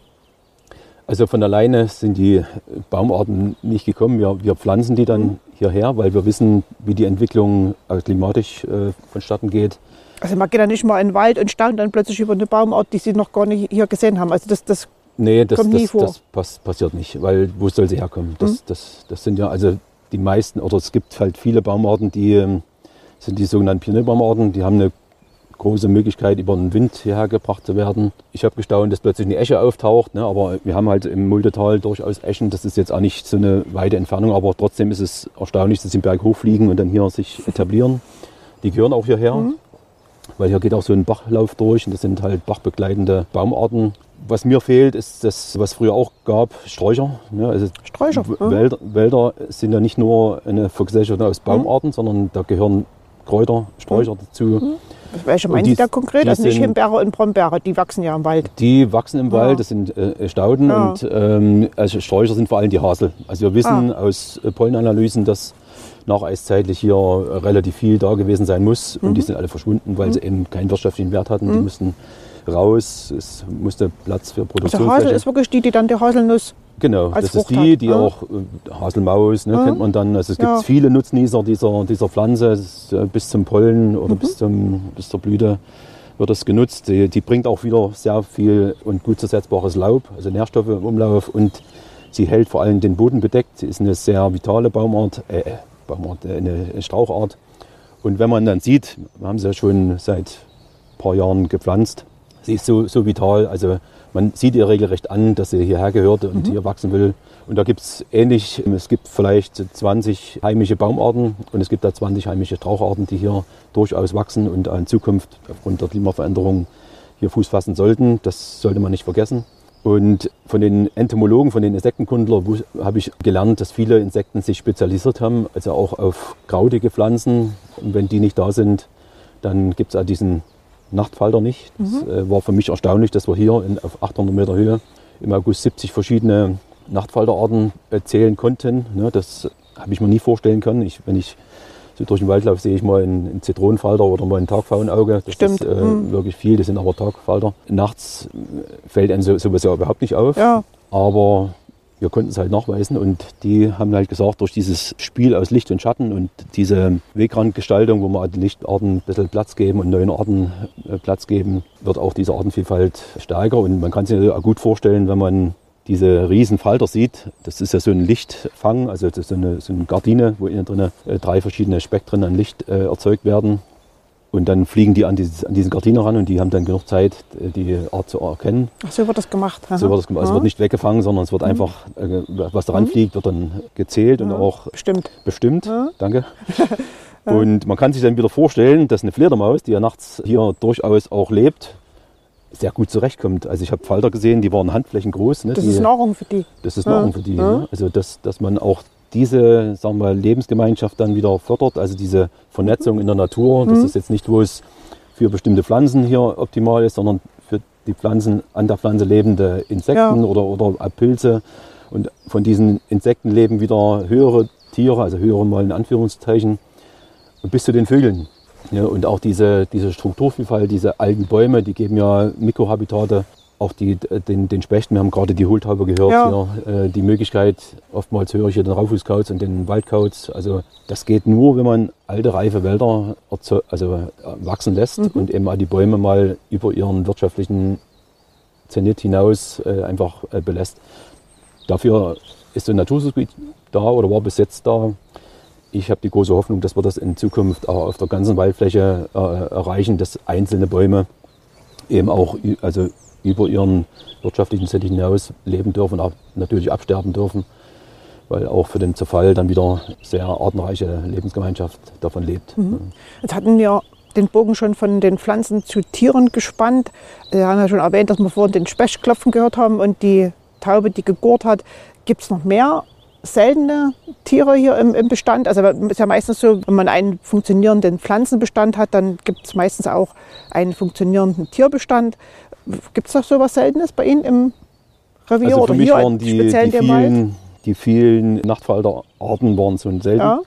Speaker 3: Also von alleine sind die Baumarten nicht gekommen. Wir, wir pflanzen die dann hierher, weil wir wissen, wie die Entwicklung äh, klimatisch äh, vonstatten geht.
Speaker 2: Also man geht ja nicht mal in den Wald und staunt dann plötzlich über eine Baumart, die Sie noch gar nicht hier gesehen haben. Also das, das
Speaker 3: Nee, das,
Speaker 2: Kommt nie
Speaker 3: das,
Speaker 2: vor.
Speaker 3: das pass, passiert nicht, weil wo soll sie herkommen? Das,
Speaker 2: Mhm.
Speaker 3: das, das sind ja also die meisten, oder es gibt halt viele Baumarten, die ähm, sind die sogenannten Pionierbaumarten, die haben eine große Möglichkeit, über den Wind hierher gebracht zu werden. Ich habe gestaunt, dass plötzlich eine Esche auftaucht, ne? aber wir haben halt im Muldetal durchaus Eschen. Das ist jetzt auch nicht so eine weite Entfernung, aber trotzdem ist es erstaunlich, dass sie den Berg hochfliegen und dann hier sich etablieren. Die gehören auch hierher, weil hier geht auch so ein Bachlauf durch und das sind halt bachbegleitende Baumarten. Was mir fehlt, ist das, was früher auch gab, Sträucher. Ne? Also
Speaker 2: Sträucher, ja.
Speaker 3: Wälder, Wälder sind ja nicht nur eine Vergesellschaftung
Speaker 2: Mhm.
Speaker 3: aus Baumarten, sondern da gehören Kräuter, Sträucher dazu.
Speaker 2: Welche meinen Sie da konkret? Also nicht
Speaker 3: sind-
Speaker 2: Himbeere und Brombeere, die wachsen ja im Wald.
Speaker 3: Die wachsen im
Speaker 2: Ja.
Speaker 3: Wald, das sind äh, Stauden
Speaker 2: Ja.
Speaker 3: und ähm, also Sträucher sind vor allem die Hasel. Also wir wissen
Speaker 2: Ah.
Speaker 3: aus äh, Pollenanalysen, dass nacheiszeitlich hier äh, relativ viel da gewesen sein muss und die
Speaker 2: Mhm.
Speaker 3: sind alle verschwunden, weil sie eben keinen wirtschaftlichen Wert hatten. Die mussten raus, es musste Platz für
Speaker 2: Also
Speaker 3: Produktionsfläche.
Speaker 2: Hasel ist wirklich die, die dann die Haselnuss.
Speaker 3: Genau, das ist
Speaker 2: Frucht
Speaker 3: die,
Speaker 2: hat,
Speaker 3: die
Speaker 2: ja.
Speaker 3: auch äh, Haselmaus, ne,
Speaker 2: Ja.
Speaker 3: kennt man dann. Also es
Speaker 2: Ja.
Speaker 3: gibt viele Nutznießer dieser, dieser Pflanze, ist, äh, bis zum Pollen
Speaker 2: Mhm.
Speaker 3: oder bis, zum, bis zur Blüte wird das genutzt. Die, die bringt auch wieder sehr viel und gut zersetzbares Laub, also Nährstoffe im Umlauf und sie hält vor allem den Boden bedeckt. Sie ist eine sehr vitale Baumart, äh, äh, Baumart, äh, eine Strauchart. Und wenn man dann sieht, wir haben sie ja schon seit ein paar Jahren gepflanzt, sie ist so, so vital, also man sieht ihr regelrecht an, dass sie hierher gehört und hier wachsen will. Und da gibt es ähnlich, es gibt vielleicht 20 heimische Baumarten und es gibt da 20 heimische Straucharten, die hier durchaus wachsen und in Zukunft aufgrund der Klimaveränderung hier Fuß fassen sollten. Das sollte man nicht vergessen. Und von den Entomologen, von den Insektenkundlern habe ich gelernt, dass viele Insekten sich spezialisiert haben, also auch auf krautige Pflanzen. Und wenn die nicht da sind, dann gibt es auch diesen Nachtfalter nicht. Das äh, war für mich erstaunlich, dass wir hier in, auf 800 Meter Höhe im August 70 verschiedene Nachtfalterarten äh, zählen konnten. Ne, das habe ich mir nie vorstellen können. Ich, wenn ich so durch den Wald laufe, sehe ich mal einen, einen Zitronenfalter oder mal ein Tagpfauenauge. Das
Speaker 2: Stimmt.
Speaker 3: ist äh,
Speaker 2: Mhm.
Speaker 3: wirklich viel, das sind aber Tagfalter. Nachts äh, fällt einem so, sowas ja überhaupt nicht auf.
Speaker 2: Ja.
Speaker 3: Aber wir konnten es halt nachweisen und die haben halt gesagt, durch dieses Spiel aus Licht und Schatten und diese Wegrandgestaltung, wo wir den Lichtarten ein bisschen Platz geben und neuen Arten äh, Platz geben, wird auch diese Artenvielfalt stärker. Und man kann sich natürlich auch gut vorstellen, wenn man diese riesen Falter sieht, das ist ja so ein Lichtfang, also das ist so eine, so eine Gardine, wo innen drin äh, drei verschiedene Spektren an Licht äh, erzeugt werden. Und dann fliegen die an, dieses, an diesen Gardine ran und die haben dann genug Zeit, äh, die Art zu erkennen.
Speaker 2: Ach, so wird das gemacht.
Speaker 3: So wird es gemacht. Also es wird nicht weggefangen, sondern es wird einfach, äh, was daran fliegt, wird dann gezählt und auch
Speaker 2: Bestimmt.
Speaker 3: bestimmt.
Speaker 2: Ja.
Speaker 3: Danke. Und man kann sich dann wieder vorstellen, dass eine Fledermaus, die ja nachts hier durchaus auch lebt, sehr gut zurechtkommt. Also ich habe Falter gesehen, die waren handflächengroß. Ne?
Speaker 2: Das
Speaker 3: die,
Speaker 2: ist Nahrung für die.
Speaker 3: das ist
Speaker 2: Ja.
Speaker 3: Nahrung für die.
Speaker 2: Ja.
Speaker 3: Ne? Also dass, dass man auch diese sagen wir, Lebensgemeinschaft dann wieder fördert, also diese Vernetzung in der Natur.
Speaker 2: Mhm.
Speaker 3: Das ist jetzt nicht bloß für bestimmte Pflanzen hier optimal ist, sondern für die Pflanzen, an der Pflanze lebende Insekten
Speaker 2: Ja.
Speaker 3: oder, oder Pilze. Und von diesen Insekten leben wieder höhere Tiere, also höhere mal in Anführungszeichen, und bis zu den Vögeln. Ja, und auch diese, diese Strukturvielfalt, diese alten Bäume, die geben ja Mikrohabitate. Auch die, den, den Spechten, wir haben gerade die Hohltaube gehört,
Speaker 2: Ja.
Speaker 3: hier, äh, die Möglichkeit, oftmals höre ich hier den Raufußkauz und den Waldkauz. Also das geht nur, wenn man alte, reife Wälder also, äh, wachsen lässt und eben auch die Bäume mal über ihren wirtschaftlichen Zenit hinaus äh, einfach äh, belässt. Dafür ist so ein Naturschutzgebiet da oder war bis jetzt da. Ich habe die große Hoffnung, dass wir das in Zukunft auch auf der ganzen Waldfläche äh, erreichen, dass einzelne Bäume eben auch also über ihren wirtschaftlichen Zenit hinaus leben dürfen und auch natürlich absterben dürfen, weil auch für den Zerfall dann wieder sehr artenreiche Lebensgemeinschaft davon lebt.
Speaker 2: Jetzt hatten wir den Bogen schon von den Pflanzen zu Tieren gespannt. Wir haben ja schon erwähnt, dass wir vorhin den Specht klopfen gehört haben und die Taube, die gegurt hat. Gibt es noch mehr seltene Tiere hier im, im Bestand? Also es ist ja meistens so, wenn man einen funktionierenden Pflanzenbestand hat, dann gibt es meistens auch einen funktionierenden Tierbestand. Gibt es noch so was Seltenes bei Ihnen im Revier
Speaker 3: Also für
Speaker 2: oder
Speaker 3: mich
Speaker 2: hier
Speaker 3: waren die,
Speaker 2: speziell
Speaker 3: die, vielen, die vielen Nachtfalterarten waren so selten.
Speaker 2: Ja.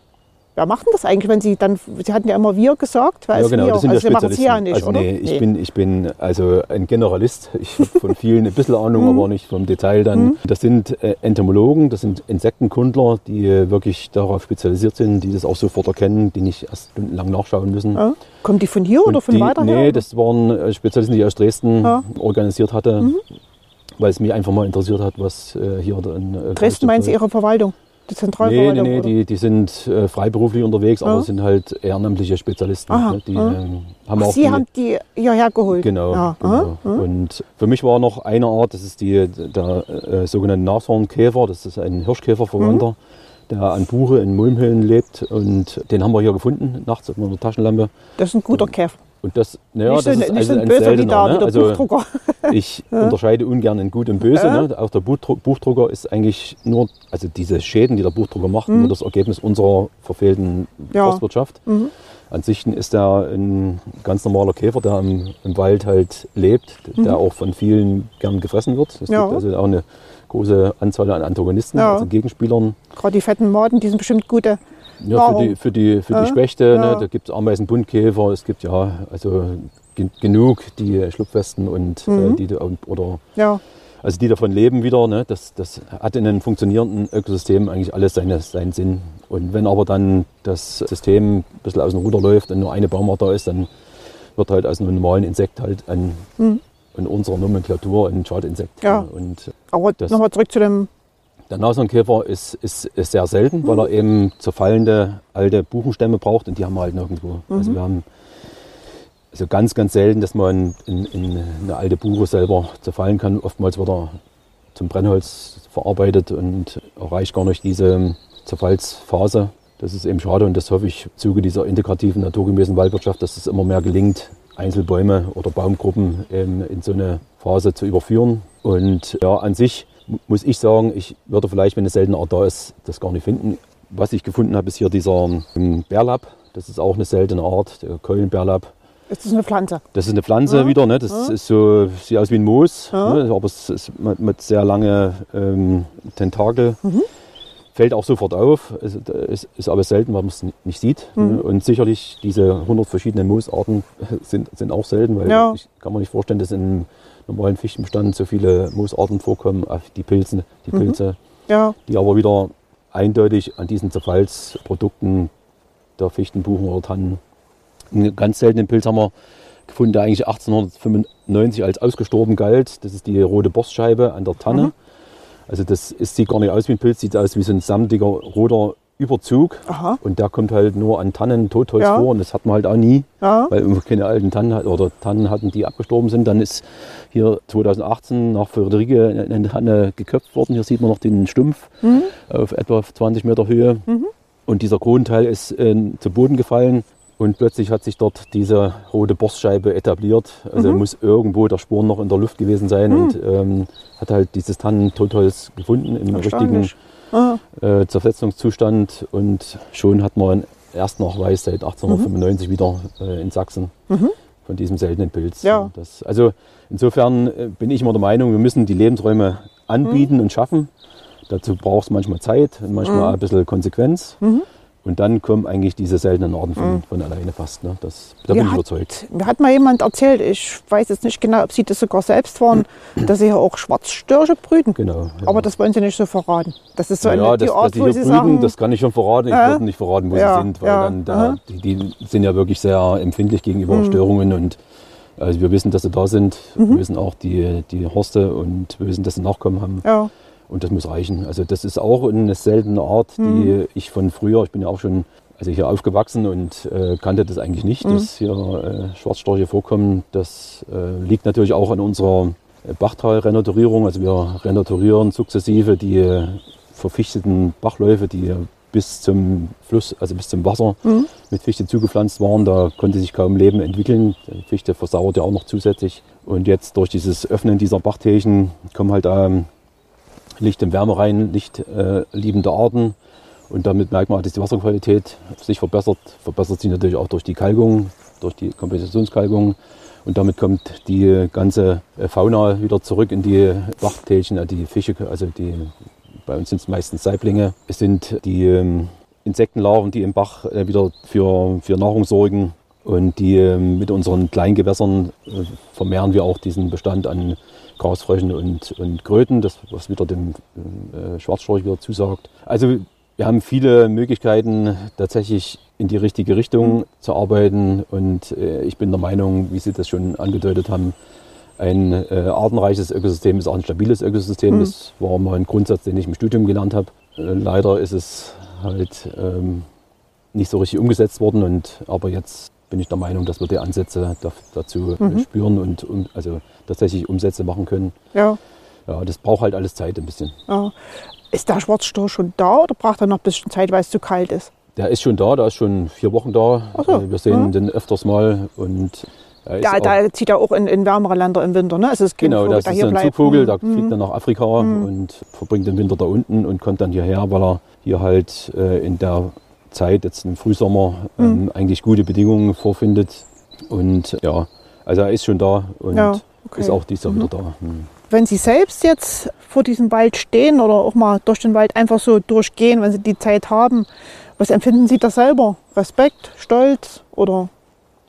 Speaker 2: Wer macht denn das eigentlich, wenn Sie dann, Sie hatten ja immer wir gesagt, wer
Speaker 3: Ja, genau,
Speaker 2: wir?
Speaker 3: das sind
Speaker 2: also
Speaker 3: ja
Speaker 2: Sie machen es hier ja nicht,
Speaker 3: also
Speaker 2: oder?
Speaker 3: nee, ich, Bin, ich bin also ein Generalist. Ich habe von vielen ein bisschen Ahnung,
Speaker 2: Mhm.
Speaker 3: aber nicht vom Detail dann. Das sind äh, Entomologen, das sind Insektenkundler, die äh, wirklich darauf spezialisiert sind, die das auch sofort erkennen, die nicht erst stundenlang nachschauen müssen.
Speaker 2: ja. Kommen die von hier oder
Speaker 3: Und
Speaker 2: von
Speaker 3: die,
Speaker 2: weiter
Speaker 3: Nee,
Speaker 2: her?
Speaker 3: das waren äh, Spezialisten, die ich aus Dresden
Speaker 2: Ja. Mhm.
Speaker 3: organisiert hatte, weil es mich einfach mal interessiert hat, was hier dann. Äh,
Speaker 2: Dresden meinen Sie Ihre Verwaltung? Die
Speaker 3: Nee,
Speaker 2: Zentralverwaltung?
Speaker 3: nee, nee,
Speaker 2: oder?
Speaker 3: die, die sind äh, freiberuflich unterwegs,
Speaker 2: Ja.
Speaker 3: aber sind halt ehrenamtliche Spezialisten.
Speaker 2: Aha,
Speaker 3: ne? Die
Speaker 2: ja.
Speaker 3: ähm, haben
Speaker 2: Ach,
Speaker 3: auch
Speaker 2: Sie
Speaker 3: die,
Speaker 2: haben die hierher geholt?
Speaker 3: Genau.
Speaker 2: Ja.
Speaker 3: genau. Und für mich war noch eine Art, das ist die, der äh, sogenannte Nashornkäfer, das ist ein Hirschkäferverwandter,
Speaker 2: Mhm.
Speaker 3: der an Buche in Mulmhöhlen lebt. Und den haben wir hier gefunden, nachts mit einer Taschenlampe.
Speaker 2: Das ist ein guter Käfer.
Speaker 3: Und das, naja,
Speaker 2: nicht so,
Speaker 3: das ist
Speaker 2: nicht
Speaker 3: also
Speaker 2: so ein böser wie
Speaker 3: seltener.
Speaker 2: wie
Speaker 3: Ne?
Speaker 2: der
Speaker 3: Also
Speaker 2: Buchdrucker.
Speaker 3: ich unterscheide ungern in Gut und Böse.
Speaker 2: Ja.
Speaker 3: Ne? Auch der Buchdruck, Buchdrucker ist eigentlich nur, also diese Schäden, die der Buchdrucker macht,
Speaker 2: Mhm.
Speaker 3: nur das Ergebnis unserer verfehlten
Speaker 2: Ja.
Speaker 3: Forstwirtschaft.
Speaker 2: Mhm.
Speaker 3: An sich ist er ein ganz normaler Käfer, der im, im Wald halt lebt, der auch von vielen gern gefressen wird. Es
Speaker 2: Mhm. Ja.
Speaker 3: gibt also auch eine große Anzahl an Antagonisten, also Gegenspielern.
Speaker 2: Gerade die fetten Maden, die sind bestimmt gute.
Speaker 3: Ja, für
Speaker 2: Nahrung.
Speaker 3: die, für die, für die Spechte,
Speaker 2: Ja.
Speaker 3: ne, da gibt es Ameisenbuntkäfer, es gibt ja also gen- genug, die Schlupfwesten und
Speaker 2: Mhm.
Speaker 3: äh, die oder
Speaker 2: Ja,
Speaker 3: also die davon leben wieder. Ne, das, das hat in einem funktionierenden Ökosystem eigentlich alles seine, seinen Sinn. Und wenn aber dann das System ein bisschen aus dem Ruder läuft und nur eine Baumart da ist, dann wird halt aus einem normalen Insekt halt ein,
Speaker 2: Mhm.
Speaker 3: in unserer Nomenklatur ein Schadinsekt.
Speaker 2: Ja.
Speaker 3: Und
Speaker 2: aber nochmal zurück zu dem.
Speaker 3: Der Nashornkäfer ist, ist, ist sehr selten, weil er eben zerfallende alte Buchenstämme braucht und die haben wir halt nirgendwo. Also wir haben also ganz, ganz selten, dass man in, in eine alte Buche selber zerfallen kann. Oftmals wird er zum Brennholz verarbeitet und erreicht gar nicht diese Zerfallsphase. Das ist eben schade und das hoffe ich im Zuge dieser integrativen, naturgemäßen Waldwirtschaft, dass es immer mehr gelingt, Einzelbäume oder Baumgruppen eben in so eine Phase zu überführen. Und ja, an sich muss ich sagen, ich würde vielleicht, wenn eine seltene Art da ist, das gar nicht finden. Was ich gefunden habe, ist hier dieser ähm, Bärlapp. Das ist auch eine seltene Art, der Keulenbärlapp.
Speaker 2: Ist das eine Pflanze?
Speaker 3: Das ist eine Pflanze
Speaker 2: Ja.
Speaker 3: wieder, ne? das ist so, sieht aus wie ein Moos,
Speaker 2: Ja.
Speaker 3: ne? aber es ist mit, mit sehr lange ähm, Tentakel.
Speaker 2: Mhm.
Speaker 3: Fällt auch sofort auf, ist, ist, ist aber selten, weil man es nicht sieht.
Speaker 2: Mhm.
Speaker 3: Ne? Und sicherlich diese 100 verschiedenen Moosarten sind, sind auch selten, weil
Speaker 2: Ja.
Speaker 3: ich kann mir nicht vorstellen, dass in einem normalen Fichtenbestand so viele Moosarten vorkommen, die Pilze, die
Speaker 2: Mhm.
Speaker 3: Pilze,
Speaker 2: Ja,
Speaker 3: die aber wieder eindeutig an diesen Zerfallsprodukten der Fichten, Buchen oder Tannen. Einen ganz seltenen Pilz haben wir gefunden, der eigentlich 1895 als ausgestorben galt. Das ist die rote Borstscheibe an der Tanne.
Speaker 2: Mhm.
Speaker 3: Also das ist, sieht gar nicht aus wie ein Pilz, sieht aus wie so ein samtiger roter Überzug.
Speaker 2: aha.
Speaker 3: Und der kommt halt nur an Tannen, Totholz
Speaker 2: Ja.
Speaker 3: vor und das hat man halt auch nie,
Speaker 2: Ja,
Speaker 3: weil wir keine alten Tannen oder Tannen hatten, die abgestorben sind. Dann ist hier 2018 nach Friederike eine Tanne geköpft worden. Hier sieht man noch den Stumpf
Speaker 2: Mhm.
Speaker 3: auf etwa 20 Meter Höhe.
Speaker 2: Mhm.
Speaker 3: Und dieser Kronenteil ist äh, zu Boden gefallen und plötzlich hat sich dort diese rote Borstscheibe etabliert. Also
Speaker 2: Mhm.
Speaker 3: muss irgendwo der Sporn noch in der Luft gewesen sein
Speaker 2: Mhm.
Speaker 3: und ähm, hat halt dieses Tannen-Totholz gefunden im richtigen.
Speaker 2: Ah,
Speaker 3: äh, Zersetzungszustand und schon hat man einen Erstnachweis seit 1895 wieder äh, in Sachsen
Speaker 2: Mhm.
Speaker 3: von diesem seltenen Pilz.
Speaker 2: Ja.
Speaker 3: Das, also insofern äh, bin ich immer der Meinung, wir müssen die Lebensräume anbieten und schaffen. Dazu braucht es manchmal Zeit und manchmal
Speaker 2: Mhm.
Speaker 3: ein bisschen Konsequenz.
Speaker 2: Mhm.
Speaker 3: Und dann kommen eigentlich diese seltenen Arten von, von alleine fast. Ne? Das, da bin
Speaker 2: Mir
Speaker 3: ich
Speaker 2: hat-
Speaker 3: überzeugt.
Speaker 2: Mir hat mal jemand erzählt, ich weiß jetzt nicht genau, ob Sie das sogar selbst waren, dass Sie hier auch Schwarzstörche brüten.
Speaker 3: Genau. ja.
Speaker 2: Aber das wollen Sie nicht so verraten. Das ist so
Speaker 3: ja,
Speaker 2: eine, die
Speaker 3: dass,
Speaker 2: Art,
Speaker 3: dass sie
Speaker 2: wo
Speaker 3: hier
Speaker 2: Sie
Speaker 3: brüten,
Speaker 2: sagen,
Speaker 3: das kann ich schon verraten. Ich
Speaker 2: Ja.
Speaker 3: würde nicht verraten, wo
Speaker 2: Ja,
Speaker 3: sie sind, weil
Speaker 2: ja,
Speaker 3: dann da, die, die sind ja wirklich sehr empfindlich gegenüber
Speaker 2: Mhm.
Speaker 3: Störungen und also wir wissen, dass sie da sind.
Speaker 2: Mhm.
Speaker 3: Wir wissen auch die, die Horste und wir wissen, dass sie Nachkommen haben. Und das muss reichen. Also das ist auch eine seltene Art, die
Speaker 2: Mhm.
Speaker 3: ich von früher, ich bin ja auch schon also hier aufgewachsen und äh, kannte das eigentlich nicht,
Speaker 2: Mhm.
Speaker 3: dass hier äh, Schwarzstorche vorkommen. Das äh, liegt natürlich auch an unserer äh, Bachtal-Renaturierung. Also wir renaturieren sukzessive die verfichteten Bachläufe, die bis zum Fluss, also bis zum Wasser
Speaker 2: Mhm.
Speaker 3: mit Fichte zugepflanzt waren. Da konnte sich kaum Leben entwickeln. Die Fichte versauert ja auch noch zusätzlich. Und jetzt durch dieses Öffnen dieser Bachtälchen kommen halt ähm, Licht- und Wärmerein, Licht äh, liebende Arten. Und damit merkt man, dass die Wasserqualität sich verbessert. Verbessert sich natürlich auch durch die Kalkung, durch die Kompensationskalkung. Und damit kommt die ganze äh, Fauna wieder zurück in die Wachtälchen, die Fische, also die, bei uns sind es meistens Saiblinge. Es sind die ähm, Insektenlarven, die im Bach äh, wieder für, für Nahrung sorgen. Und die ähm, mit unseren Kleingewässern äh, vermehren wir auch diesen Bestand an Grasfröschen und, und Kröten, das, was wieder dem äh, Schwarzstorch wieder zusagt. Also wir haben viele Möglichkeiten, tatsächlich in die richtige Richtung zu arbeiten. Und äh, ich bin der Meinung, wie Sie das schon angedeutet haben, ein äh, artenreiches Ökosystem ist auch ein stabiles Ökosystem. Mhm. Das war mal ein Grundsatz, den ich im Studium gelernt habe. Äh, leider ist es halt ähm, nicht so richtig umgesetzt worden. Und, aber jetzt bin ich der Meinung, dass wir die Ansätze da, dazu mhm. spüren und um, also tatsächlich Umsätze machen können.
Speaker 2: Ja.
Speaker 3: Ja, das braucht halt alles Zeit ein bisschen.
Speaker 2: Ja. Ist der Schwarzstorch schon da oder braucht er noch ein bisschen Zeit, weil es zu kalt ist?
Speaker 3: Der ist schon da, der ist schon vier Wochen da.
Speaker 2: So.
Speaker 3: Wir sehen
Speaker 2: Mhm.
Speaker 3: den öfters mal und
Speaker 2: Da, da zieht er auch in, in wärmere Länder im Winter, ne? Es ist kein
Speaker 3: genau,
Speaker 2: Vogel,
Speaker 3: das
Speaker 2: der
Speaker 3: ist ein
Speaker 2: bleibt.
Speaker 3: Zugvogel, der
Speaker 2: Mhm.
Speaker 3: fliegt dann nach Afrika und verbringt den Winter da unten und kommt dann hierher, weil er hier halt äh, in der Zeit, jetzt im Frühsommer,
Speaker 2: Mhm.
Speaker 3: ähm, eigentlich gute Bedingungen vorfindet. Und ja, also er ist schon da und
Speaker 2: Ja, okay.
Speaker 3: ist auch dieses Jahr wieder da. Mhm.
Speaker 2: Wenn Sie selbst jetzt vor diesem Wald stehen oder auch mal durch den Wald einfach so durchgehen, wenn Sie die Zeit haben, was empfinden Sie da selber? Respekt, Stolz oder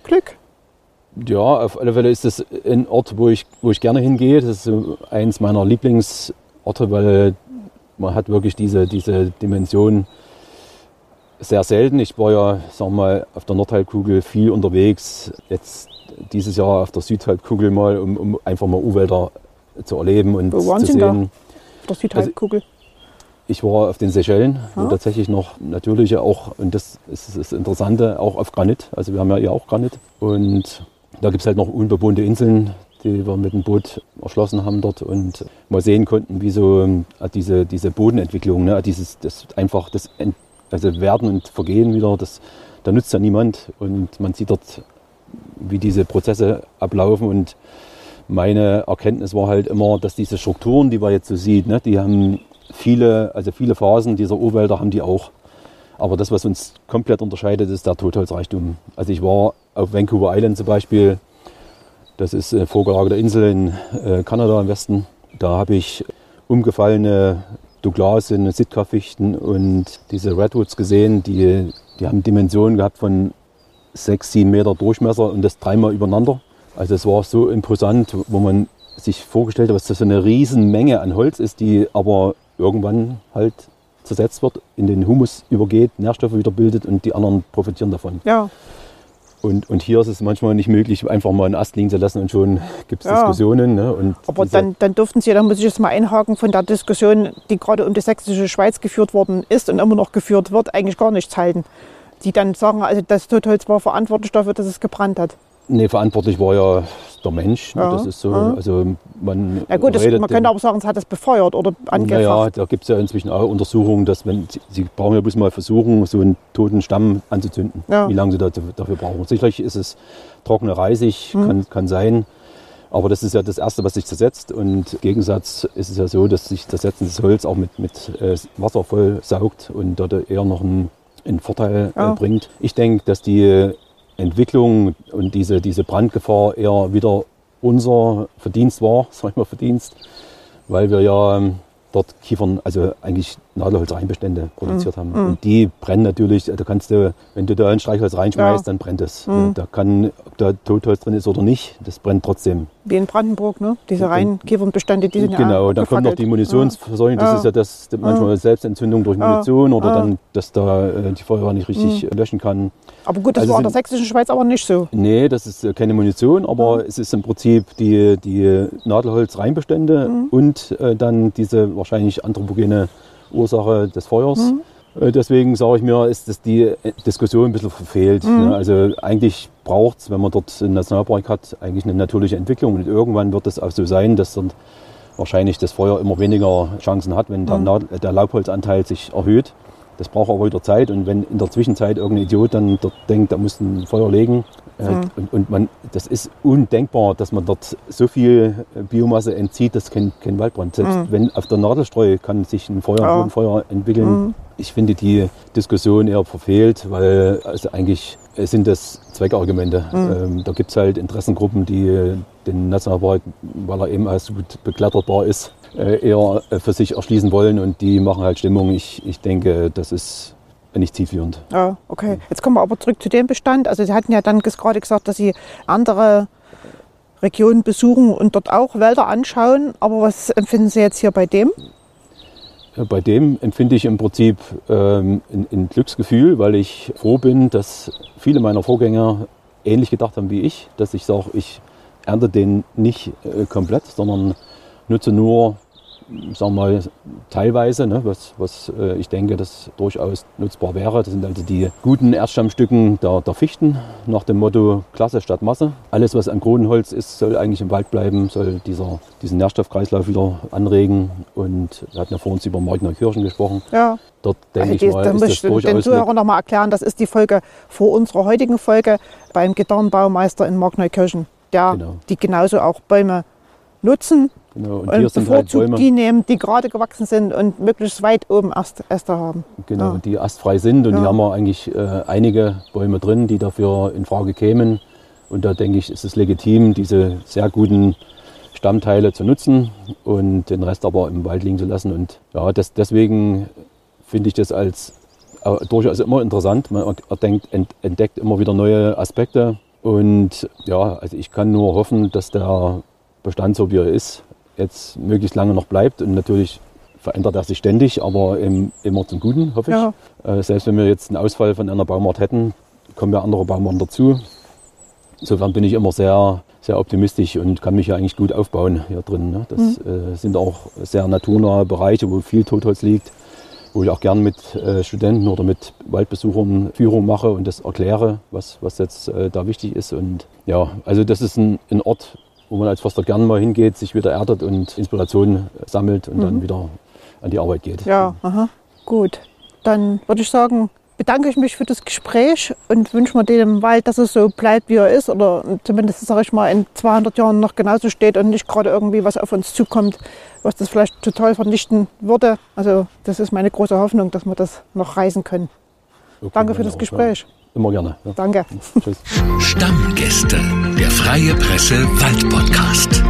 Speaker 2: Glück?
Speaker 3: Ja, auf alle Fälle ist das ein Ort, wo ich, wo ich gerne hingehe. Das ist eins meiner Lieblingsorte, weil man hat wirklich diese, diese Dimension sehr selten. Ich war ja, wir mal, auf der Nordhalbkugel viel unterwegs. Jetzt dieses Jahr auf der Südhalbkugel mal, um, um einfach mal U-Wälder zu erleben und
Speaker 2: Wo waren
Speaker 3: zu
Speaker 2: Sie da?
Speaker 3: sehen.
Speaker 2: Auf der Südhalbkugel?
Speaker 3: Ich war auf den Seychellen, wo
Speaker 2: Ah.
Speaker 3: tatsächlich noch natürlich auch, und das ist das Interessante, auch auf Granit. Also wir haben ja hier auch Granit. Und da gibt es halt noch unbewohnte Inseln, die wir mit dem Boot erschlossen haben dort und mal sehen konnten, wie so ähm, diese, diese Bodenentwicklung, ne, dieses, das einfach das also Werden und Vergehen wieder, das, da nützt ja niemand. Und man sieht dort, wie diese Prozesse ablaufen und meine Erkenntnis war halt immer, dass diese Strukturen, die man jetzt so sieht, ne, die haben viele, also viele Phasen dieser Urwälder haben die auch. Aber das, was uns komplett unterscheidet, ist der Totholzreichtum. Also ich war auf Vancouver Island zum Beispiel, das ist eine vorgelagerte Insel in äh, Kanada im Westen. Da habe ich umgefallene Douglasien, Sitka-Fichten und diese Redwoods gesehen, die, die haben Dimensionen gehabt von sechs, sieben Meter Durchmesser und das dreimal übereinander. Also es war so imposant, wo man sich vorgestellt hat, was das für eine Riesenmenge an Holz ist, die aber irgendwann halt zersetzt wird, in den Humus übergeht, Nährstoffe wieder bildet und die anderen profitieren davon.
Speaker 2: Ja,
Speaker 3: Und, und hier ist es manchmal nicht möglich, einfach mal einen Ast liegen zu lassen und schon gibt es
Speaker 2: Ja.
Speaker 3: Diskussionen. Ne? Und
Speaker 2: aber dann, dann dürften Sie, da muss ich jetzt mal einhaken, von der Diskussion, die gerade um die sächsische Schweiz geführt worden ist und immer noch geführt wird, eigentlich gar nichts halten. Die dann sagen, also das Totholz war verantwortlich dafür, dass es gebrannt hat.
Speaker 3: Nee, verantwortlich war ja der Mensch. ne?
Speaker 2: Ja,
Speaker 3: Das ist so,
Speaker 2: ja.
Speaker 3: also man
Speaker 2: Na gut, das, man könnte aber sagen, es hat das befeuert oder angefacht.
Speaker 3: Naja, da gibt es ja inzwischen auch Untersuchungen, dass wenn Sie, brauchen ja bloß mal versuchen, so einen toten Stamm anzuzünden,
Speaker 2: Ja.
Speaker 3: wie lange Sie dafür brauchen. Sicherlich ist es trockene Reisig,
Speaker 2: Mhm.
Speaker 3: kann, kann sein. Aber das ist ja das Erste, was sich zersetzt. Und im Gegensatz ist es ja so, dass sich zersetzendes Holz auch mit, mit äh, Wasser voll saugt und dort eher noch einen, einen Vorteil
Speaker 2: Ja.
Speaker 3: äh, bringt. Ich denke, dass die Entwicklung und diese, diese Brandgefahr eher wieder unser Verdienst war, sag ich mal Verdienst, weil wir ja ähm, dort Kiefern, also eigentlich Nadelholzreinbestände produziert haben. Und die brennen natürlich, da kannst du, wenn du da ein Streichholz reinschmeißt,
Speaker 2: Ja.
Speaker 3: dann brennt es. Da kann, ob da Totholz drin ist oder nicht, das brennt trotzdem.
Speaker 2: Wie in Brandenburg, ne? Diese reinen Kiefernbestände, die sind ja
Speaker 3: genau, dann kommt noch die Munitionsversorgung, das
Speaker 2: Ja.
Speaker 3: ist ja das, manchmal Selbstentzündung durch. Munition oder dann, dass da äh, die Feuerwehr nicht richtig äh, löschen kann.
Speaker 2: Aber gut, das
Speaker 3: Also
Speaker 2: war in der sächsischen Schweiz aber nicht so.
Speaker 3: Nee, das ist äh, keine Munition, aber es ist im Prinzip die, die Nadelholzreinbestände und äh, dann diese wahrscheinlich anthropogene Ursache des Feuers. Äh, deswegen sage ich mir, ist das die äh, Diskussion ein bisschen verfehlt. Ne? Also eigentlich braucht es, wenn man dort einen Nationalpark hat, eigentlich eine natürliche Entwicklung. Und irgendwann wird es auch so sein, dass dann wahrscheinlich das Feuer immer weniger Chancen hat, wenn der, Nadel, der Laubholzanteil sich erhöht. Das braucht aber wieder Zeit und wenn in der Zwischenzeit irgendein Idiot dann dort denkt, da muss ein Feuer legen äh,
Speaker 2: Mhm.
Speaker 3: und, und man, das ist undenkbar, dass man dort so viel Biomasse entzieht, dass kein, kein Waldbrand. Selbst wenn auf der Nadelstreu kann sich ein Feuer.
Speaker 2: Ja.
Speaker 3: ein Feuer entwickeln.
Speaker 2: Mhm.
Speaker 3: Ich finde die Diskussion eher verfehlt, weil also eigentlich sind das Zweckargumente.
Speaker 2: Mhm.
Speaker 3: Ähm, da gibt es halt Interessengruppen, die den Nationalpark, weil er eben als so gut bekletterbar ist, äh, eher äh, für sich erschließen wollen und die machen halt Stimmung. Ich, ich denke, das ist nicht zielführend.
Speaker 2: Ja, okay. Jetzt kommen wir aber zurück zu dem Bestand. Also Sie hatten ja dann gerade gesagt, dass Sie andere Regionen besuchen und dort auch Wälder anschauen. Aber was empfinden Sie jetzt hier bei dem?
Speaker 3: Bei dem empfinde ich im Prinzip ähm, ein, ein Glücksgefühl, weil ich froh bin, dass viele meiner Vorgänger ähnlich gedacht haben wie ich, dass ich sage, ich ernte den nicht äh, komplett, sondern nutze nur, sagen wir mal, teilweise, ne, was, was äh, ich denke, das durchaus nutzbar wäre. Das sind also die guten Erststammstücken der, der Fichten nach dem Motto Klasse statt Masse. Alles, was an Kronenholz ist, soll eigentlich im Wald bleiben, soll dieser, diesen Nährstoffkreislauf wieder anregen. Und wir hatten ja vor uns über Markneukirchen gesprochen.
Speaker 2: Ja,
Speaker 3: Dort denke
Speaker 2: also
Speaker 3: ich mal, ist das
Speaker 2: ich den Zuhörern noch mal erklären, das ist die Folge vor unserer heutigen Folge beim Gitarrenbaumeister in Markneukirchen, der
Speaker 3: Genau.
Speaker 2: die genauso auch Bäume nutzen
Speaker 3: genau, und
Speaker 2: und
Speaker 3: hier sind halt
Speaker 2: bevorzugt
Speaker 3: Bäume,
Speaker 2: die nehmen, die gerade gewachsen sind und möglichst weit oben Ast, Äste haben.
Speaker 3: genau,
Speaker 2: Ja.
Speaker 3: die astfrei sind. Und
Speaker 2: Ja.
Speaker 3: hier haben wir eigentlich äh, einige Bäume drin, die dafür in Frage kämen. Und da denke ich, ist es legitim, diese sehr guten Stammteile zu nutzen und den Rest aber im Wald liegen zu lassen. Und ja, das, deswegen finde ich das als äh, durchaus immer interessant. Man erdenkt, ent, entdeckt immer wieder neue Aspekte. Und ja, also ich kann nur hoffen, dass der Bestand so wie er ist, jetzt möglichst lange noch bleibt. Und natürlich verändert er sich ständig, aber im, immer zum Guten, hoffe ich.
Speaker 2: Ja.
Speaker 3: Äh, selbst wenn wir jetzt einen Ausfall von einer Baumart hätten, kommen ja andere Baumarten dazu. Insofern bin ich immer sehr, sehr optimistisch und kann mich ja eigentlich gut aufbauen hier drin. Ne? Das äh, sind auch sehr naturnahe Bereiche, wo viel Totholz liegt, wo ich auch gern mit äh, Studenten oder mit Waldbesuchern Führung mache und das erkläre, was, was jetzt äh, da wichtig ist. Und ja, also das ist ein, ein Ort, wo man als Förster gern mal hingeht, sich wieder erdet und Inspiration sammelt und dann wieder an die Arbeit geht.
Speaker 2: Ja, aha. gut. Dann würde ich sagen, bedanke ich mich für das Gespräch und wünsche mir dem Wald, dass er so bleibt, wie er ist oder zumindest, sage ich mal, in 200 Jahren noch genauso steht und nicht gerade irgendwie was auf uns zukommt, was das vielleicht total vernichten würde. Also das ist meine große Hoffnung, dass wir das noch reißen können.
Speaker 3: Okay,
Speaker 2: Danke für das
Speaker 3: auch,
Speaker 2: Gespräch.
Speaker 3: Ja immer gerne. Ja.
Speaker 2: Danke.
Speaker 3: Tschüss.
Speaker 1: Stammgäste, der Freie Presse Wald Podcast.